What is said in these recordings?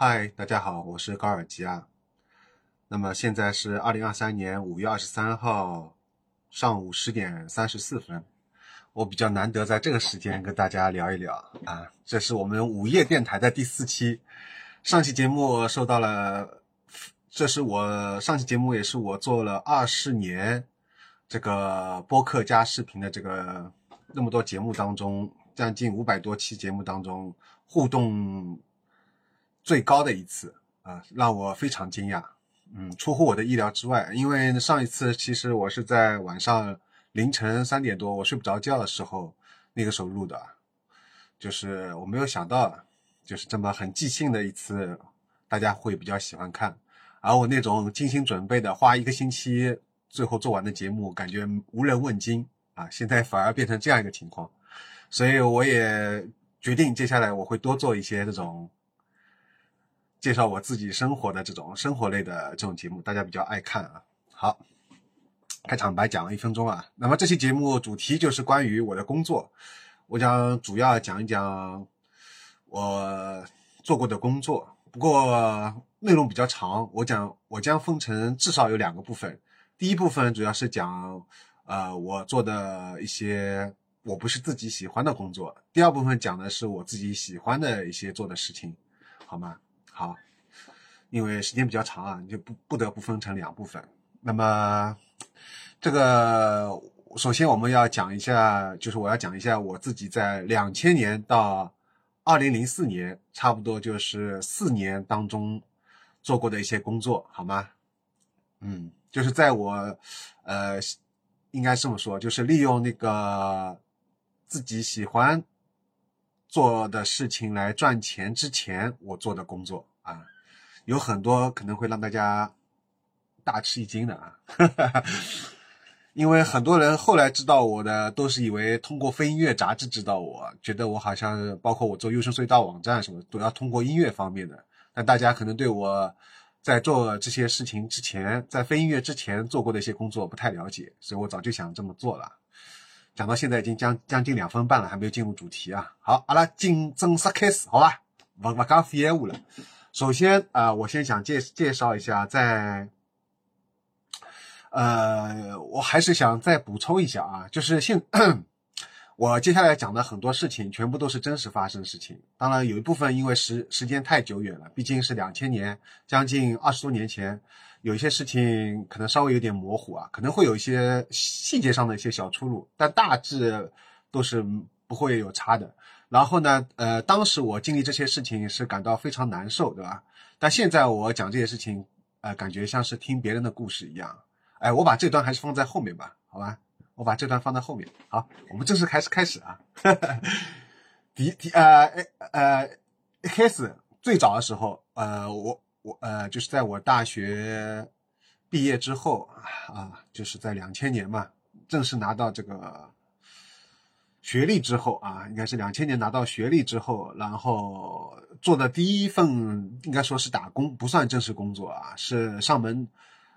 嗨，大家好，我是高尔基啊。那么现在是二零二三年五月二十三号上午十点三十四分，我比较难得在这个时间跟大家聊一聊啊。这是我们午夜电台的第四期，上期节目收到了，这是我上期节目也是我做了二十年这个播客加视频的这个那么多节目当中，将近五百多期节目当中互动。最高的一次啊，让我非常惊讶，嗯，出乎我的意料之外。因为上一次其实我是在晚上凌晨三点多，我睡不着觉的时候，那个时候录的，就是我没有想到，就是这么很即兴的一次，大家会比较喜欢看。而我那种精心准备的，花一个星期最后做完的节目，感觉无人问津啊，现在反而变成这样一个情况，所以我也决定接下来我会多做一些这种。介绍我自己生活的这种生活类的这种节目，大家比较爱看啊。好，开场白讲了一分钟啊。那么这期节目主题就是关于我的工作，我将主要讲一讲我做过的工作。不过内容比较长，我讲我将分成至少有两个部分。第一部分主要是讲呃我做的一些我不是自己喜欢的工作。第二部分讲的是我自己喜欢的一些做的事情，好吗？好，因为时间比较长啊，你就不不得不分成两部分。那么，这个首先我们要讲一下，就是我要讲一下我自己在两千年到二零零四年，差不多就是四年当中做过的一些工作，好吗？嗯，就是在我呃，应该这么说，就是利用那个自己喜欢。做的事情来赚钱之前，我做的工作啊，有很多可能会让大家大吃一惊的啊，哈哈哈因为很多人后来知道我的，都是以为通过非音乐杂志知道我，觉得我好像包括我做优声隧道网站什么，都要通过音乐方面的。但大家可能对我在做这些事情之前，在非音乐之前做过的一些工作不太了解，所以我早就想这么做了。讲到现在已经将将近两分半了，还没有进入主题啊。好，阿拉进正式开始，好吧？不不讲废话了。首先啊，我先想介介绍一下，在呃，我还是想再补充一下啊，就是现我接下来讲的很多事情，全部都是真实发生的事情。当然，有一部分因为时时间太久远了，毕竟是两千年，将近二十多年前。有一些事情可能稍微有点模糊啊，可能会有一些细节上的一些小出入，但大致都是不会有差的。然后呢，呃，当时我经历这些事情是感到非常难受，对吧？但现在我讲这些事情，呃，感觉像是听别人的故事一样。哎，我把这段还是放在后面吧，好吧？我把这段放在后面。好，我们正式开始开始啊。第第呃呃，一开始最早的时候，呃，我。我呃，就是在我大学毕业之后啊，就是在两千年嘛，正式拿到这个学历之后啊，应该是两千年拿到学历之后，然后做的第一份应该说是打工，不算正式工作啊，是上门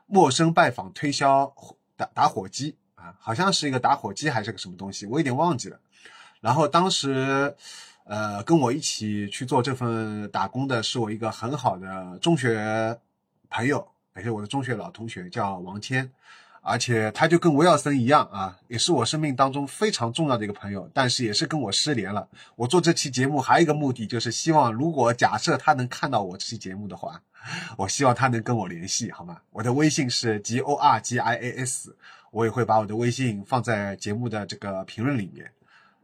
陌生拜访推销打打火机啊，好像是一个打火机还是个什么东西，我有点忘记了。然后当时。呃，跟我一起去做这份打工的是我一个很好的中学朋友，也是我的中学老同学，叫王谦，而且他就跟维尔森一样啊，也是我生命当中非常重要的一个朋友，但是也是跟我失联了。我做这期节目还有一个目的，就是希望如果假设他能看到我这期节目的话，我希望他能跟我联系，好吗？我的微信是 G O R G I A S，我也会把我的微信放在节目的这个评论里面。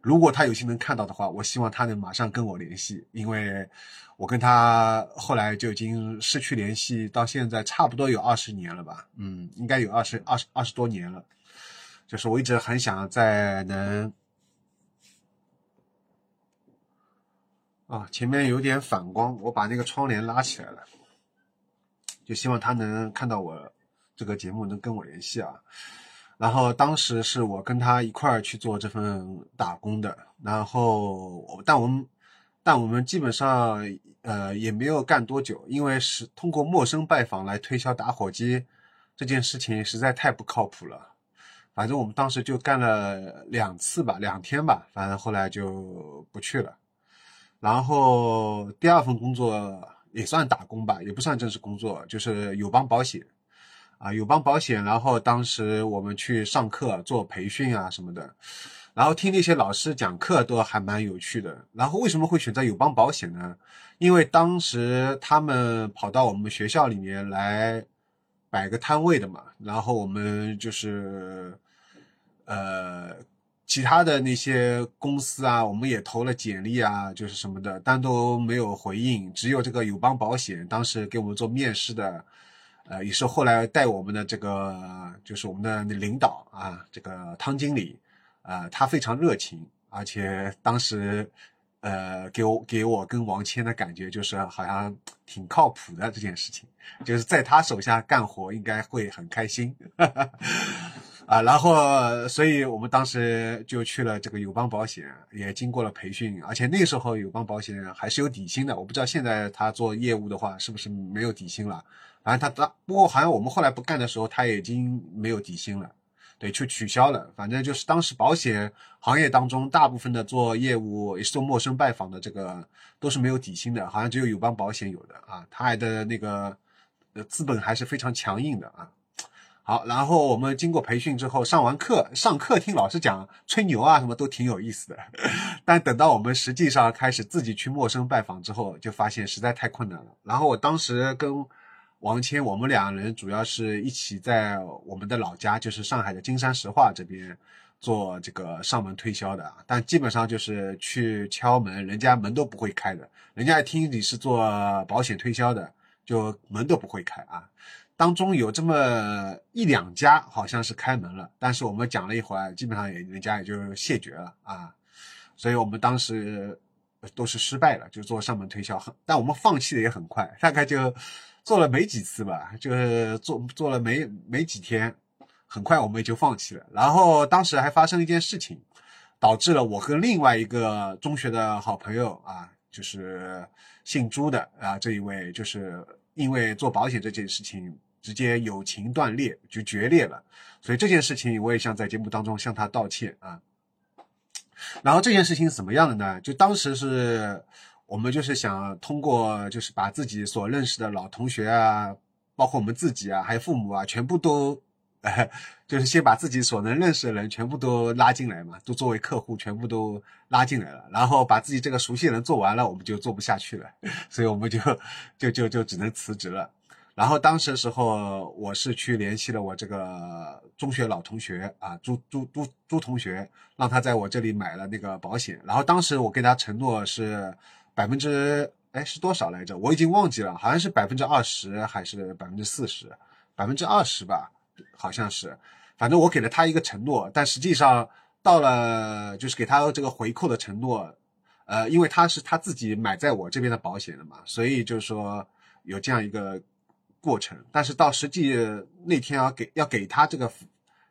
如果他有幸能看到的话，我希望他能马上跟我联系，因为我跟他后来就已经失去联系，到现在差不多有二十年了吧，嗯，应该有二十二十二十多年了。就是我一直很想再能，啊，前面有点反光，我把那个窗帘拉起来了，就希望他能看到我这个节目，能跟我联系啊。然后当时是我跟他一块儿去做这份打工的，然后但我们但我们基本上呃也没有干多久，因为是通过陌生拜访来推销打火机这件事情实在太不靠谱了。反正我们当时就干了两次吧，两天吧，反正后来就不去了。然后第二份工作。也算打工吧，也不算正式工作，就是友邦保险，啊，友邦保险。然后当时我们去上课做培训啊什么的，然后听那些老师讲课都还蛮有趣的。然后为什么会选择友邦保险呢？因为当时他们跑到我们学校里面来摆个摊位的嘛，然后我们就是呃。其他的那些公司啊，我们也投了简历啊，就是什么的，但都没有回应。只有这个友邦保险，当时给我们做面试的，呃，也是后来带我们的这个，就是我们的领导啊，这个汤经理，啊，他非常热情，而且当时，呃，给我给我跟王谦的感觉就是好像挺靠谱的这件事情，就是在他手下干活应该会很开心。啊，然后，所以我们当时就去了这个友邦保险，也经过了培训，而且那时候友邦保险还是有底薪的。我不知道现在他做业务的话是不是没有底薪了。反正他当，不过好像我们后来不干的时候，他已经没有底薪了，对，就取消了。反正就是当时保险行业当中，大部分的做业务也是做陌生拜访的，这个都是没有底薪的，好像只有友邦保险有的啊。他的那个呃资本还是非常强硬的啊。好，然后我们经过培训之后，上完课，上课听老师讲吹牛啊，什么都挺有意思的。但等到我们实际上开始自己去陌生拜访之后，就发现实在太困难了。然后我当时跟王谦，我们两人主要是一起在我们的老家，就是上海的金山石化这边做这个上门推销的。但基本上就是去敲门，人家门都不会开的。人家一听你是做保险推销的，就门都不会开啊。当中有这么一两家好像是开门了，但是我们讲了一会儿，基本上也人家也就谢绝了啊，所以我们当时都是失败了，就做上门推销，但我们放弃的也很快，大概就做了没几次吧，就是做做了没没几天，很快我们也就放弃了。然后当时还发生一件事情，导致了我和另外一个中学的好朋友啊，就是姓朱的啊这一位，就是因为做保险这件事情。直接友情断裂就决裂了，所以这件事情我也想在节目当中向他道歉啊。然后这件事情怎么样的呢？就当时是我们就是想通过就是把自己所认识的老同学啊，包括我们自己啊，还有父母啊，全部都，就是先把自己所能认识的人全部都拉进来嘛，都作为客户全部都拉进来了。然后把自己这个熟悉的人做完了，我们就做不下去了，所以我们就就就就只能辞职了。然后当时的时候，我是去联系了我这个中学老同学啊，朱朱朱朱同学，让他在我这里买了那个保险。然后当时我跟他承诺是百分之哎是多少来着？我已经忘记了，好像是百分之二十还是百分之四十？百分之二十吧，好像是。反正我给了他一个承诺，但实际上到了就是给他这个回扣的承诺，呃，因为他是他自己买在我这边的保险的嘛，所以就是说有这样一个。过程，但是到实际那天要给要给他这个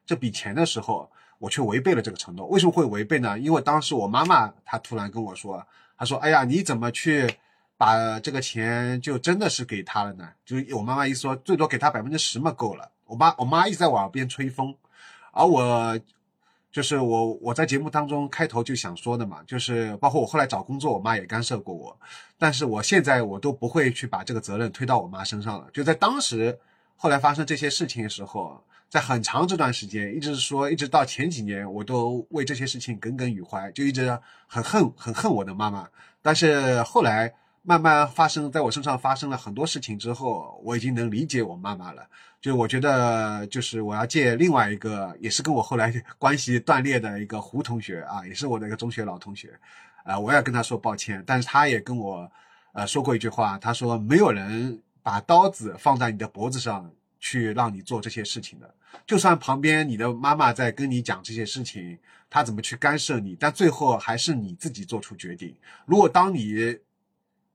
这笔钱的时候，我却违背了这个承诺。为什么会违背呢？因为当时我妈妈她突然跟我说，她说：“哎呀，你怎么去把这个钱就真的是给他了呢？”就我妈妈一说，最多给他百分之十嘛，够了。我妈我妈一直在我耳边吹风，而我。就是我我在节目当中开头就想说的嘛，就是包括我后来找工作，我妈也干涉过我，但是我现在我都不会去把这个责任推到我妈身上了。就在当时，后来发生这些事情的时候，在很长这段时间，一直说，一直到前几年，我都为这些事情耿耿于怀，就一直很恨很恨我的妈妈。但是后来。慢慢发生在我身上发生了很多事情之后，我已经能理解我妈妈了。就我觉得，就是我要借另外一个，也是跟我后来 关系断裂的一个胡同学啊，也是我的一个中学老同学，啊，我要跟他说抱歉。但是他也跟我，呃，说过一句话，他说没有人把刀子放在你的脖子上去让你做这些事情的。就算旁边你的妈妈在跟你讲这些事情，她怎么去干涉你，但最后还是你自己做出决定。如果当你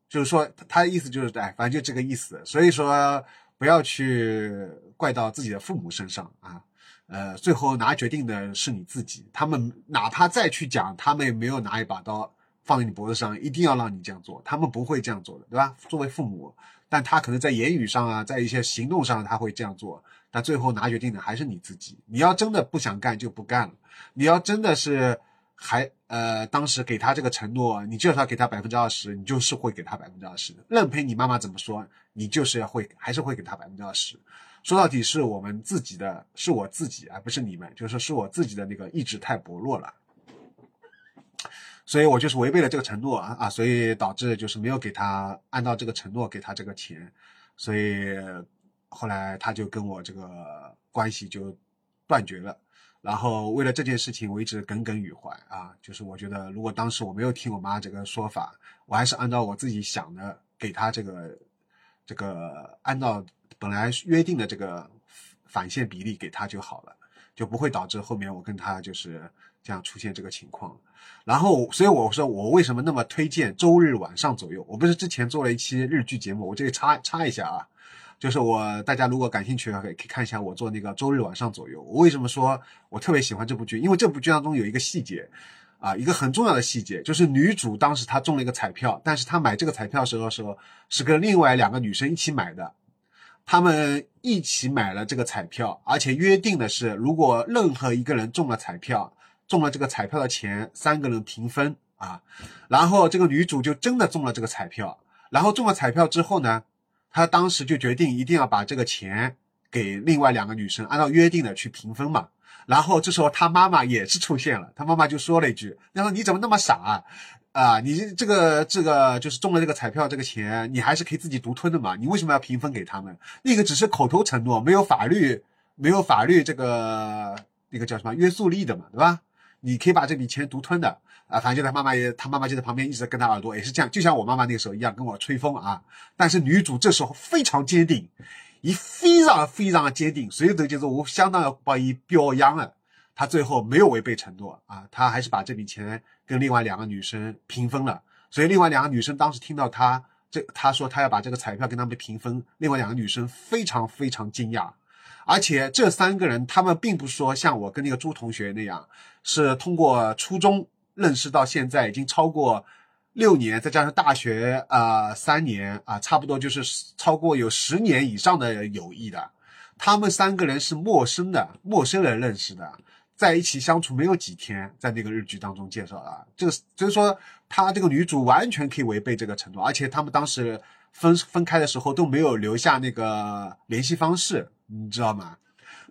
就是说，他的意思就是，哎，反正就这个意思。所以说，不要去怪到自己的父母身上啊。呃，最后拿决定的是你自己。他们哪怕再去讲，他们也没有拿一把刀放在你脖子上，一定要让你这样做。他们不会这样做的，对吧？作为父母，但他可能在言语上啊，在一些行动上他会这样做，但最后拿决定的还是你自己。你要真的不想干，就不干了。你要真的是。还呃，当时给他这个承诺，你就是要给他百分之二十，你就是会给他百分之二十，任凭你妈妈怎么说，你就是要会，还是会给他百分之二十。说到底是我们自己的，是我自己，而不是你们，就是说是我自己的那个意志太薄弱了，所以我就是违背了这个承诺啊啊，所以导致就是没有给他按照这个承诺给他这个钱，所以后来他就跟我这个关系就断绝了。然后为了这件事情，我一直耿耿于怀啊。就是我觉得，如果当时我没有听我妈这个说法，我还是按照我自己想的给她这个这个按照本来约定的这个返现比例给她就好了，就不会导致后面我跟她就是这样出现这个情况。然后，所以我说我为什么那么推荐周日晚上左右？我不是之前做了一期日剧节目，我这里插插一下啊。就是我，大家如果感兴趣的话，可以可以看一下我做那个周日晚上左右。我为什么说我特别喜欢这部剧？因为这部剧当中有一个细节，啊，一个很重要的细节，就是女主当时她中了一个彩票，但是她买这个彩票时候时候是跟另外两个女生一起买的，他们一起买了这个彩票，而且约定的是，如果任何一个人中了彩票，中了这个彩票的钱，三个人平分啊。然后这个女主就真的中了这个彩票，然后中了彩票之后呢？她当时就决定一定要把这个钱给另外两个女生，按照约定的去平分嘛。然后这时候他妈妈也是出现了，他妈妈就说了一句：“他说你怎么那么傻啊？啊，你这个这个就是中了这个彩票这个钱，你还是可以自己独吞的嘛？你为什么要平分给他们？那个只是口头承诺，没有法律没有法律这个那个叫什么约束力的嘛，对吧？你可以把这笔钱独吞的。”啊，反正就他妈妈也，他妈妈就在旁边一直跟他耳朵也是这样，就像我妈妈那个时候一样跟我吹风啊。但是女主这时候非常坚定，一非常非常的坚定，所以这就是我相当要把一表扬了。她最后没有违背承诺啊，她还是把这笔钱跟另外两个女生平分了。所以另外两个女生当时听到她这，她说她要把这个彩票跟他们平分，另外两个女生非常非常惊讶。而且这三个人，他们并不是说像我跟那个朱同学那样，是通过初中。认识到现在已经超过六年，再加上大学啊三年啊，差不多就是超过有十年以上的友谊的。他们三个人是陌生的，陌生人认识的，在一起相处没有几天，在那个日剧当中介绍的，这个就是说，他这个女主完全可以违背这个承诺，而且他们当时分分开的时候都没有留下那个联系方式，你知道吗？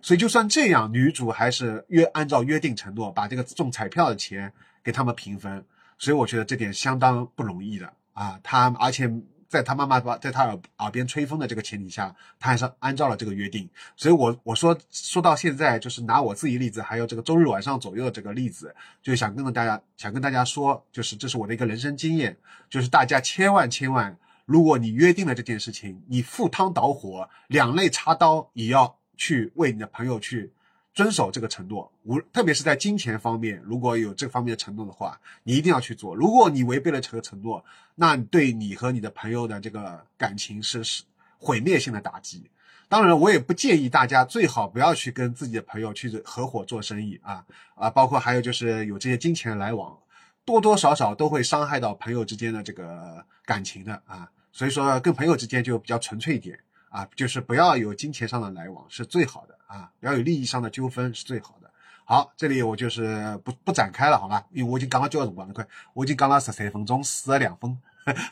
所以就算这样，女主还是约按照约定承诺把这个中彩票的钱。给他们平分，所以我觉得这点相当不容易的啊。他而且在他妈妈在他耳耳边吹风的这个前提下，他还是按照了这个约定。所以，我我说说到现在，就是拿我自己例子，还有这个周日晚上左右的这个例子，就想跟大家想跟大家说，就是这是我的一个人生经验，就是大家千万千万，如果你约定了这件事情，你赴汤蹈火、两肋插刀，也要去为你的朋友去。遵守这个承诺，无特别是在金钱方面，如果有这方面的承诺的话，你一定要去做。如果你违背了这个承诺，那对你和你的朋友的这个感情是是毁灭性的打击。当然，我也不建议大家最好不要去跟自己的朋友去合伙做生意啊啊，包括还有就是有这些金钱来往，多多少少都会伤害到朋友之间的这个感情的啊。所以说，跟朋友之间就比较纯粹一点。啊，就是不要有金钱上的来往是最好的啊，不要有利益上的纠纷是最好的。好，这里我就是不不展开了，好吧？因为我已经刚刚交了光了，快，我已经讲了十三分钟，死了两分，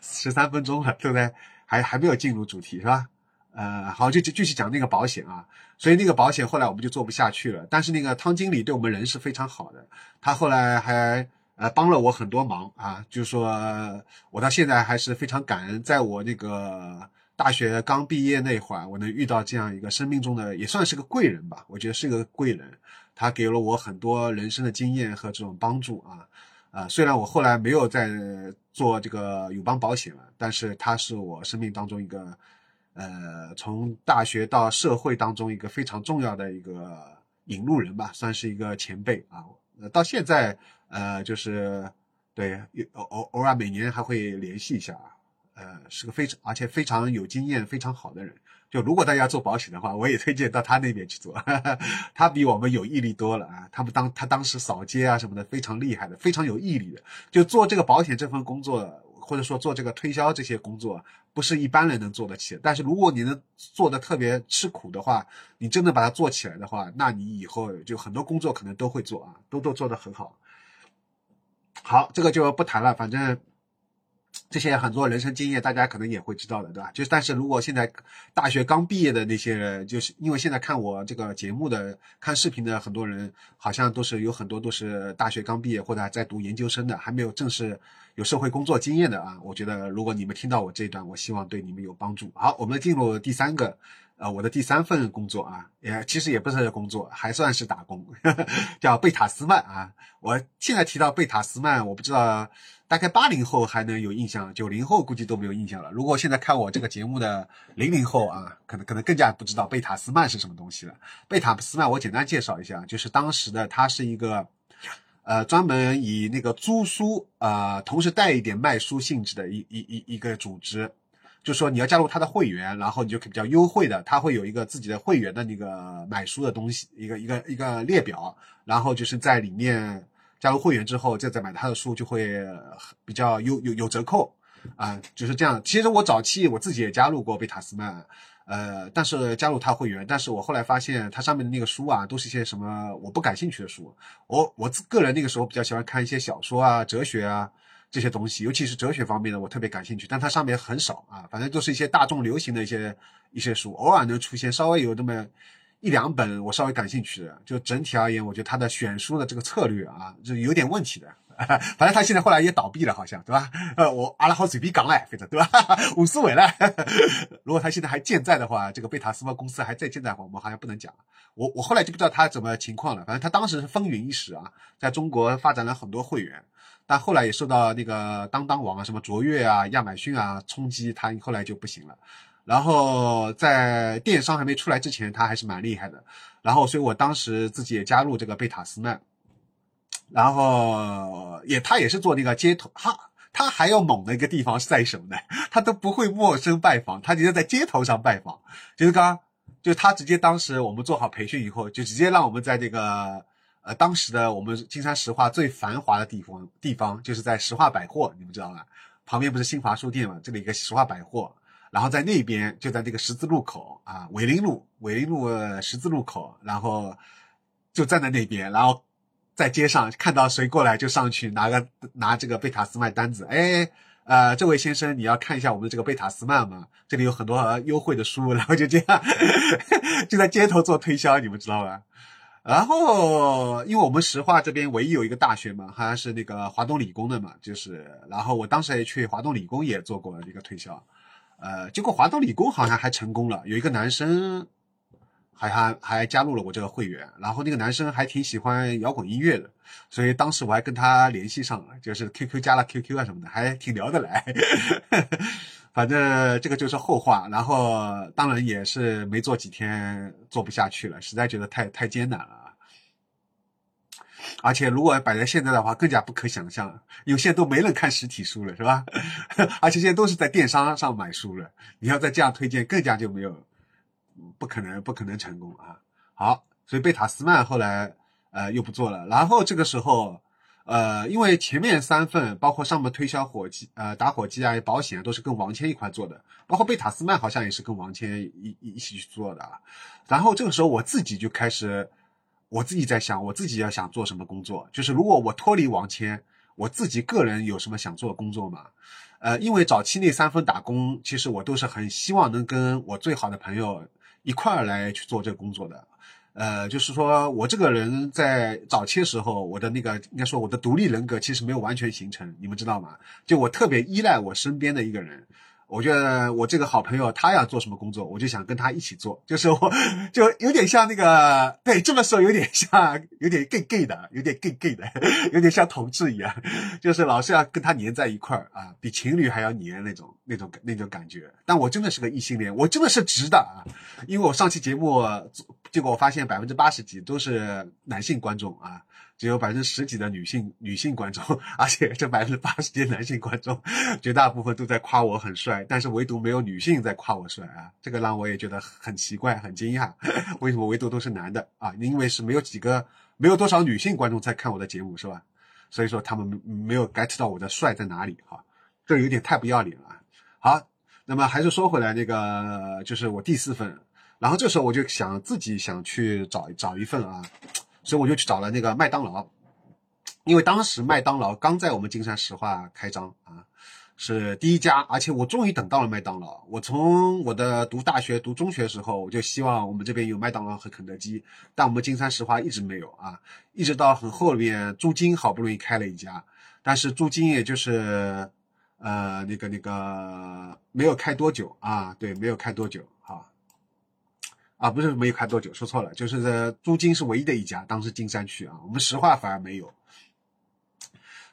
十三分钟了，对不对？还还没有进入主题是吧？呃，好，就就继续讲那个保险啊。所以那个保险后来我们就做不下去了，但是那个汤经理对我们人是非常好的，他后来还呃帮了我很多忙啊，就是说我到现在还是非常感恩，在我那个。大学刚毕业那会儿，我能遇到这样一个生命中的，也算是个贵人吧。我觉得是个贵人，他给了我很多人生的经验和这种帮助啊。啊，虽然我后来没有再做这个友邦保险了，但是他是我生命当中一个，呃，从大学到社会当中一个非常重要的一个引路人吧，算是一个前辈啊。呃，到现在，呃，就是对，偶偶偶尔每年还会联系一下啊。呃，是个非常而且非常有经验、非常好的人。就如果大家做保险的话，我也推荐到他那边去做，他比我们有毅力多了啊。他们当他当时扫街啊什么的，非常厉害的，非常有毅力的。就做这个保险这份工作，或者说做这个推销这些工作，不是一般人能做得起。但是如果你能做的特别吃苦的话，你真的把它做起来的话，那你以后就很多工作可能都会做啊，都都做得很好。好，这个就不谈了，反正。这些很多人生经验，大家可能也会知道的，对吧？就但是如果现在大学刚毕业的那些人，就是因为现在看我这个节目的、看视频的很多人，好像都是有很多都是大学刚毕业或者在读研究生的，还没有正式有社会工作经验的啊。我觉得如果你们听到我这一段，我希望对你们有帮助。好，我们进入第三个，呃，我的第三份工作啊，也其实也不是工作，还算是打工，叫贝塔斯曼啊。我现在提到贝塔斯曼，我不知道。大概八零后还能有印象，九零后估计都没有印象了。如果现在看我这个节目的零零后啊，可能可能更加不知道贝塔斯曼是什么东西了。贝塔斯曼我简单介绍一下，就是当时的它是一个，呃，专门以那个租书啊，同时带一点卖书性质的一一一一个组织。就说你要加入他的会员，然后你就可比较优惠的，他会有一个自己的会员的那个买书的东西，一个一个一个列表，然后就是在里面。加入会员之后，再再买他的书就会比较有有有折扣啊，就是这样。其实我早期我自己也加入过贝塔斯曼，呃，但是加入他会员，但是我后来发现他上面的那个书啊，都是一些什么我不感兴趣的书。我我个人那个时候比较喜欢看一些小说啊、哲学啊这些东西，尤其是哲学方面的，我特别感兴趣。但它上面很少啊，反正都是一些大众流行的一些一些书，偶尔能出现稍微有那么。一两本我稍微感兴趣的，就整体而言，我觉得他的选书的这个策略啊，就有点问题的。反正他现在后来也倒闭了，好像对吧？呃，我阿拉好嘴皮讲嘞，反正对吧？无所谓了。如果他现在还健在的话，这个贝塔斯曼公司还在健在的话，我们好像不能讲。我我后来就不知道他怎么情况了。反正他当时是风云一时啊，在中国发展了很多会员，但后来也受到那个当当网啊、什么卓越啊、亚马逊啊冲击，他后来就不行了。然后在电商还没出来之前，他还是蛮厉害的。然后，所以我当时自己也加入这个贝塔斯曼。然后也他也是做那个街头，他他还要猛的一个地方是在什么呢？他都不会陌生拜访，他直接在街头上拜访。就是刚，就他直接当时我们做好培训以后，就直接让我们在这个当时的我们金山石化最繁华的地方地方，就是在石化百货，你们知道吧？旁边不是新华书店嘛？这里一个石化百货。然后在那边，就在那个十字路口啊，伟林路伟林路十字路口，然后就站在那边，然后在街上看到谁过来就上去拿个拿这个贝塔斯曼单子，哎，呃，这位先生你要看一下我们这个贝塔斯曼吗？这里有很多优惠的书，然后就这样 就在街头做推销，你们知道吧？然后因为我们石化这边唯一有一个大学嘛，好像是那个华东理工的嘛，就是，然后我当时也去华东理工也做过一个推销。呃，结果华东理工好像还成功了，有一个男生还还还加入了我这个会员，然后那个男生还挺喜欢摇滚音乐的，所以当时我还跟他联系上了，就是 QQ 加了 QQ 啊什么的，还挺聊得来。反正这个就是后话，然后当然也是没做几天做不下去了，实在觉得太太艰难了。而且如果摆在现在的话，更加不可想象，有些都没人看实体书了，是吧？而且现在都是在电商上买书了，你要再这样推荐，更加就没有，不可能，不可能成功啊！好，所以贝塔斯曼后来呃又不做了，然后这个时候呃，因为前面三份，包括上面推销火机、呃打火机啊、保险都是跟王谦一块做的，包括贝塔斯曼好像也是跟王谦一一一起去做的啊，然后这个时候我自己就开始。我自己在想，我自己要想做什么工作？就是如果我脱离王谦，我自己个人有什么想做的工作吗？呃，因为早期那三份打工，其实我都是很希望能跟我最好的朋友一块儿来去做这个工作的。呃，就是说我这个人在早期的时候，我的那个应该说我的独立人格其实没有完全形成，你们知道吗？就我特别依赖我身边的一个人。我觉得我这个好朋友他要做什么工作，我就想跟他一起做，就是我就有点像那个，对，这么说有点像，有点 gay gay 的，有点 gay gay 的，有点像同志一样，就是老是要跟他黏在一块儿啊，比情侣还要黏那种那种那种感觉。但我真的是个异性恋，我真的是直的啊，因为我上期节目结果我发现百分之八十几都是男性观众啊。只有百分之十几的女性女性观众，而且这百分之八十的男性观众，绝大部分都在夸我很帅，但是唯独没有女性在夸我帅啊，这个让我也觉得很奇怪、很惊讶。为什么唯独都是男的啊？因为是没有几个，没有多少女性观众在看我的节目，是吧？所以说他们没有 get 到我的帅在哪里哈，这有点太不要脸了。好，那么还是说回来，那个就是我第四份，然后这时候我就想自己想去找找一份啊。所以我就去找了那个麦当劳，因为当时麦当劳刚在我们金山石化开张啊，是第一家，而且我终于等到了麦当劳。我从我的读大学、读中学的时候，我就希望我们这边有麦当劳和肯德基，但我们金山石化一直没有啊，一直到很后面，朱金好不容易开了一家，但是朱金也就是呃那个那个没有开多久啊，对，没有开多久。啊，不是没有开多久，说错了，就是租金是唯一的一家，当时金山区啊，我们石化反而没有。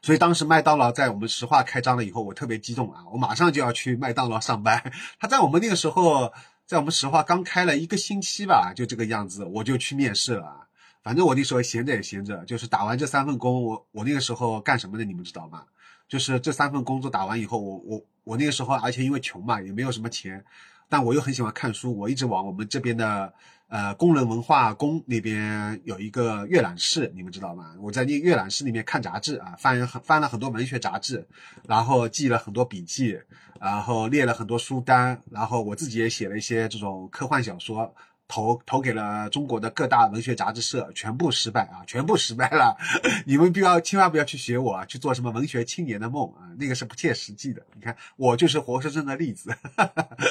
所以当时麦当劳在我们石化开张了以后，我特别激动啊，我马上就要去麦当劳上班。他在我们那个时候，在我们石化刚开了一个星期吧，就这个样子，我就去面试了。反正我那时候闲着也闲着，就是打完这三份工，我我那个时候干什么的，你们知道吗？就是这三份工作打完以后，我我我那个时候，而且因为穷嘛，也没有什么钱。但我又很喜欢看书，我一直往我们这边的呃工人文化宫那边有一个阅览室，你们知道吗？我在那阅览室里面看杂志啊，翻翻了很多文学杂志，然后记了很多笔记，然后列了很多书单，然后我自己也写了一些这种科幻小说。投投给了中国的各大文学杂志社，全部失败啊！全部失败了。你们不要，千万不要去学我啊，去做什么文学青年的梦啊，那个是不切实际的。你看，我就是活生生的例子。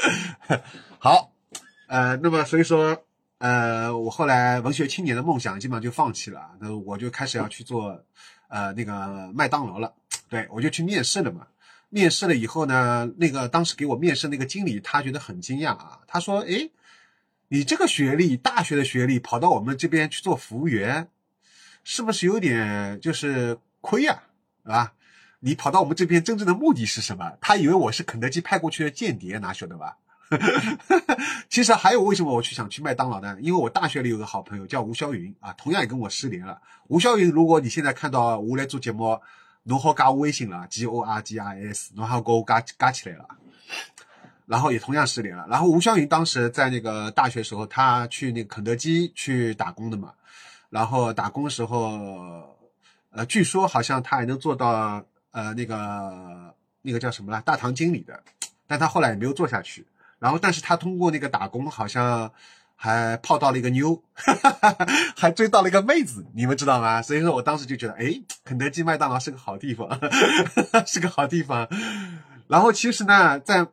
好，呃，那么所以说，呃，我后来文学青年的梦想基本上就放弃了，那我就开始要去做，呃，那个麦当劳了。对我就去面试了嘛。面试了以后呢，那个当时给我面试那个经理，他觉得很惊讶啊，他说：“诶。你这个学历，大学的学历，跑到我们这边去做服务员，是不是有点就是亏呀？啊，你跑到我们这边真正的目的是什么？他以为我是肯德基派过去的间谍，哪晓得吧？其实还有为什么我去想去麦当劳呢？因为我大学里有个好朋友叫吴霄云啊，同样也跟我失联了。吴霄云，如果你现在看到我来做节目，侬好加我微信了，G O R G I S，侬好给我加加起来了。然后也同样失联了。然后吴湘云当时在那个大学时候，他去那个肯德基去打工的嘛。然后打工的时候，呃，据说好像他还能做到呃那个那个叫什么了大堂经理的，但他后来也没有做下去。然后，但是他通过那个打工，好像还泡到了一个妞，还追到了一个妹子，你们知道吗？所以说我当时就觉得，哎，肯德基、麦当劳是个好地方，是个好地方。然后其实呢，在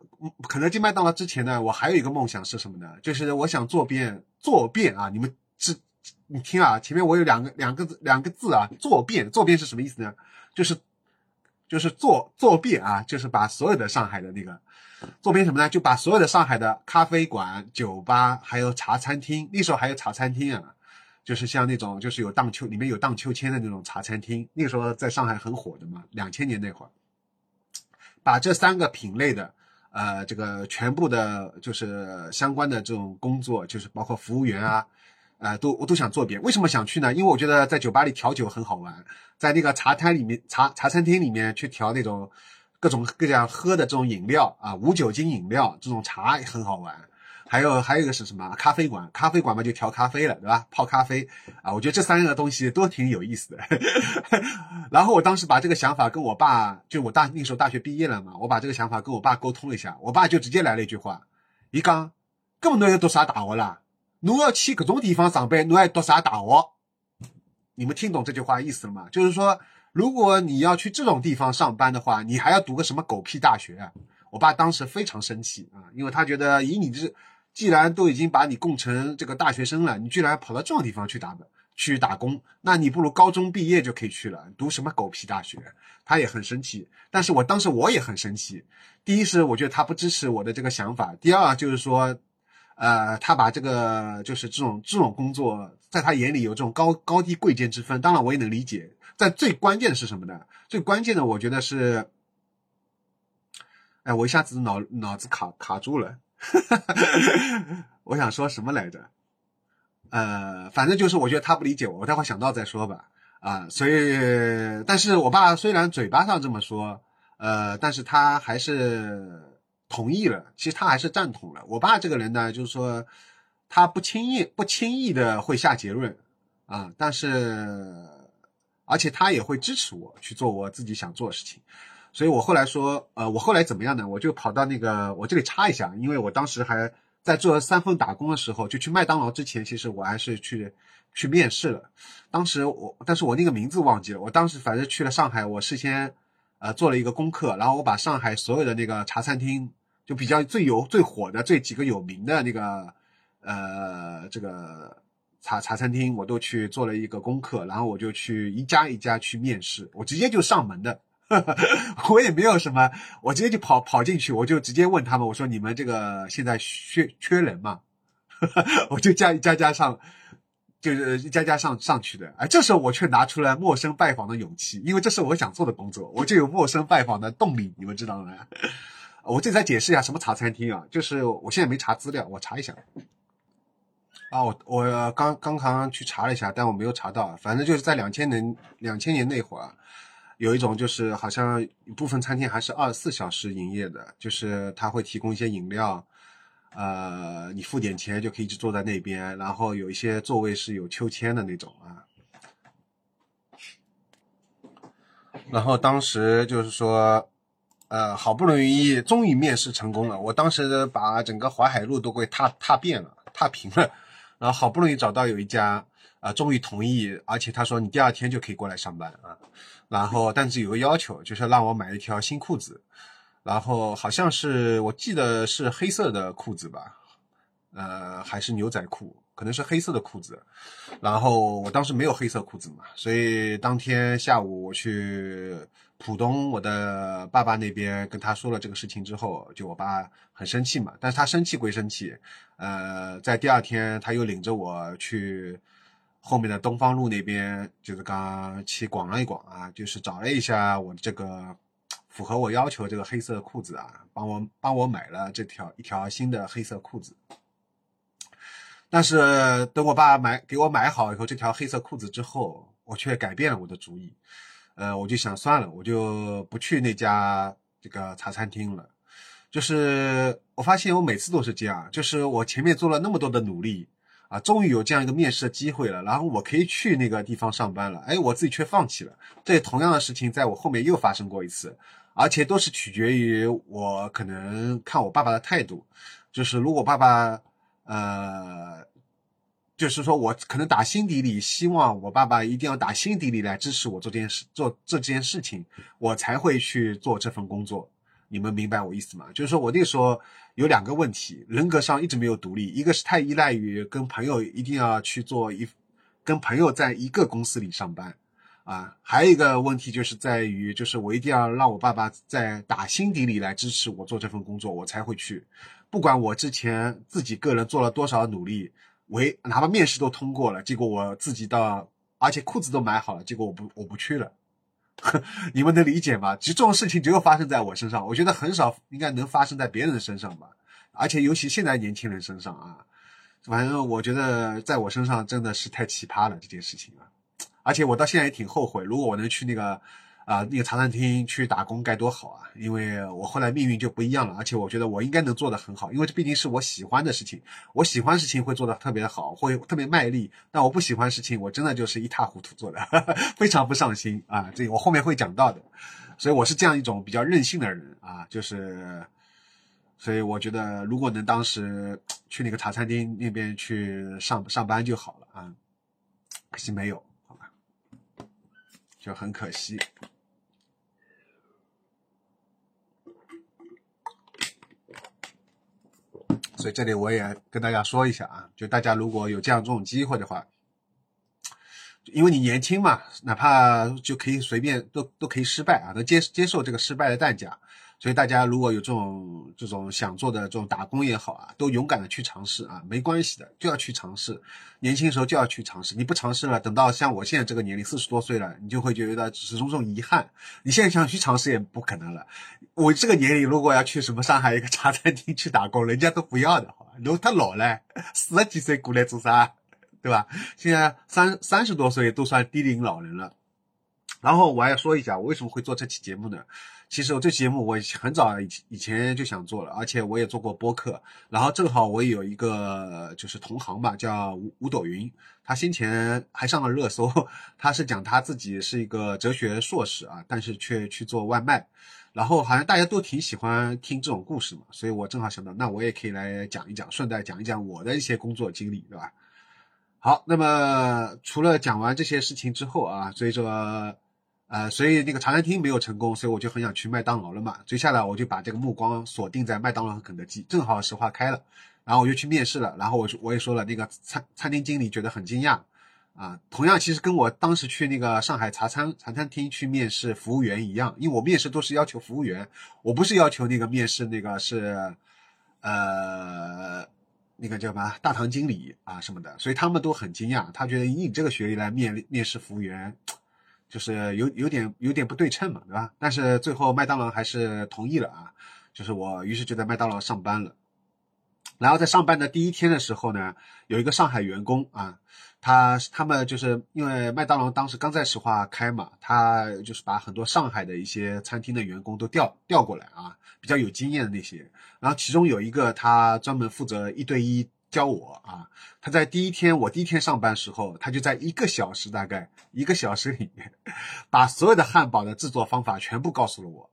肯德基、麦当劳之前呢，我还有一个梦想是什么呢？就是我想做遍做遍啊！你们是，你听啊，前面我有两个两个字两个字啊，做遍做遍是什么意思呢？就是就是做做遍啊，就是把所有的上海的那个做遍什么呢？就把所有的上海的咖啡馆、酒吧还有茶餐厅，那时候还有茶餐厅啊，就是像那种就是有荡秋里面有荡秋千的那种茶餐厅，那个时候在上海很火的嘛，两千年那会儿。把这三个品类的，呃，这个全部的，就是相关的这种工作，就是包括服务员啊，呃，都我都想做遍。为什么想去呢？因为我觉得在酒吧里调酒很好玩，在那个茶摊里面、茶茶餐厅里面去调那种各种各样喝的这种饮料啊，无酒精饮料这种茶很好玩。还有还有一个是什么？咖啡馆，咖啡馆嘛就调咖啡了，对吧？泡咖啡啊，我觉得这三个东西都挺有意思的。然后我当时把这个想法跟我爸，就我大那时候大学毕业了嘛，我把这个想法跟我爸沟通了一下，我爸就直接来了一句话：，一讲，根本侬要读啥大学啦？侬要去各种地方上班，侬还读啥大学？你们听懂这句话意思了吗？就是说，如果你要去这种地方上班的话，你还要读个什么狗屁大学啊？我爸当时非常生气啊，因为他觉得以你这。既然都已经把你供成这个大学生了，你居然跑到这种地方去打去打工，那你不如高中毕业就可以去了，读什么狗屁大学？他也很生气。但是我当时我也很生气。第一是我觉得他不支持我的这个想法，第二就是说，呃，他把这个就是这种这种工作，在他眼里有这种高高低贵贱之分。当然我也能理解。在最关键的是什么呢？最关键的我觉得是，哎，我一下子脑脑子卡卡住了。哈哈哈我想说什么来着？呃，反正就是我觉得他不理解我，我待会想到再说吧。啊，所以，但是我爸虽然嘴巴上这么说，呃，但是他还是同意了。其实他还是赞同了。我爸这个人呢，就是说他不轻易不轻易的会下结论啊，但是而且他也会支持我去做我自己想做的事情。所以我后来说，呃，我后来怎么样呢？我就跑到那个，我这里插一下，因为我当时还在做三份打工的时候，就去麦当劳之前，其实我还是去去面试了。当时我，但是我那个名字忘记了。我当时反正去了上海，我事先呃做了一个功课，然后我把上海所有的那个茶餐厅，就比较最有最火的这几个有名的那个呃这个茶茶餐厅，我都去做了一个功课，然后我就去一家一家去面试，我直接就上门的。我也没有什么，我直接就跑跑进去，我就直接问他们，我说你们这个现在缺缺人吗？我就加一家家上，就是一家家上上去的。哎，这时候我却拿出了陌生拜访的勇气，因为这是我想做的工作，我就有陌生拜访的动力。你们知道吗？我这再解释一下什么茶餐厅啊，就是我现在没查资料，我查一下。啊，我我刚刚刚去查了一下，但我没有查到，反正就是在两千年两千年那会儿。有一种就是好像部分餐厅还是二十四小时营业的，就是他会提供一些饮料，呃，你付点钱就可以一直坐在那边，然后有一些座位是有秋千的那种啊。然后当时就是说，呃，好不容易终于面试成功了，我当时把整个淮海路都给踏踏遍了，踏平了，然后好不容易找到有一家，啊，终于同意，而且他说你第二天就可以过来上班啊。然后，但是有个要求，就是让我买一条新裤子，然后好像是我记得是黑色的裤子吧，呃，还是牛仔裤，可能是黑色的裤子。然后我当时没有黑色裤子嘛，所以当天下午我去浦东我的爸爸那边跟他说了这个事情之后，就我爸很生气嘛，但是他生气归生气，呃，在第二天他又领着我去。后面的东方路那边，就是刚刚去逛了一逛啊，就是找了一下我这个符合我要求这个黑色裤子啊，帮我帮我买了这条一条新的黑色裤子。但是等我爸买给我买好以后，这条黑色裤子之后，我却改变了我的主意。呃，我就想算了，我就不去那家这个茶餐厅了。就是我发现我每次都是这样，就是我前面做了那么多的努力。啊，终于有这样一个面试的机会了，然后我可以去那个地方上班了。哎，我自己却放弃了。这同样的事情在我后面又发生过一次，而且都是取决于我可能看我爸爸的态度。就是如果爸爸，呃，就是说我可能打心底里希望我爸爸一定要打心底里来支持我做这件事，做这件事情，我才会去做这份工作。你们明白我意思吗？就是说我那时候有两个问题，人格上一直没有独立，一个是太依赖于跟朋友一定要去做一，跟朋友在一个公司里上班，啊，还有一个问题就是在于，就是我一定要让我爸爸在打心底里来支持我做这份工作，我才会去，不管我之前自己个人做了多少努力，为哪怕面试都通过了，结果我自己到，而且裤子都买好了，结果我不我不去了。你们能理解吗？其实这种事情只有发生在我身上，我觉得很少应该能发生在别人身上吧。而且尤其现在年轻人身上啊，反正我觉得在我身上真的是太奇葩了这件事情啊。而且我到现在也挺后悔，如果我能去那个。啊，那个茶餐厅去打工该多好啊！因为我后来命运就不一样了，而且我觉得我应该能做得很好，因为这毕竟是我喜欢的事情。我喜欢事情会做得特别好，会特别卖力。但我不喜欢事情，我真的就是一塌糊涂做的，非常不上心啊！这我后面会讲到的。所以我是这样一种比较任性的人啊，就是，所以我觉得如果能当时去那个茶餐厅那边去上上班就好了啊，可惜没有，好吧，就很可惜。所以这里我也跟大家说一下啊，就大家如果有这样这种机会的话，因为你年轻嘛，哪怕就可以随便都都可以失败啊，能接接受这个失败的代价。所以大家如果有这种这种想做的这种打工也好啊，都勇敢的去尝试啊，没关系的，就要去尝试。年轻的时候就要去尝试，你不尝试了，等到像我现在这个年龄四十多岁了，你就会觉得只是种种遗憾。你现在想去尝试也不可能了。我这个年龄如果要去什么上海一个茶餐厅去打工，人家都不要的，好吧？如果他老了，四十几岁过来做啥，对吧？现在三三十多岁都算低龄老人了。然后我还要说一下，我为什么会做这期节目呢？其实我这期节目我很早以以前就想做了，而且我也做过播客。然后正好我有一个就是同行吧，叫吴吴朵云，他先前还上了热搜。他是讲他自己是一个哲学硕士啊，但是却去做外卖。然后好像大家都挺喜欢听这种故事嘛，所以我正好想到，那我也可以来讲一讲，顺带讲一讲我的一些工作经历，对吧？好，那么除了讲完这些事情之后啊，所以说，呃，所以那个茶餐厅没有成功，所以我就很想去麦当劳了嘛。接下来我就把这个目光锁定在麦当劳和肯德基，正好石化开了，然后我就去面试了，然后我我也说了，那个餐餐厅经理觉得很惊讶。啊，同样其实跟我当时去那个上海茶餐茶餐厅去面试服务员一样，因为我面试都是要求服务员，我不是要求那个面试那个是，呃，那个叫什么大堂经理啊什么的，所以他们都很惊讶，他觉得以你这个学历来面面试服务员，就是有有点有点不对称嘛，对吧？但是最后麦当劳还是同意了啊，就是我于是就在麦当劳上班了，然后在上班的第一天的时候呢，有一个上海员工啊。他他们就是因为麦当劳当时刚在石化开嘛，他就是把很多上海的一些餐厅的员工都调调过来啊，比较有经验的那些。然后其中有一个他专门负责一对一教我啊。他在第一天我第一天上班时候，他就在一个小时大概一个小时里面，把所有的汉堡的制作方法全部告诉了我。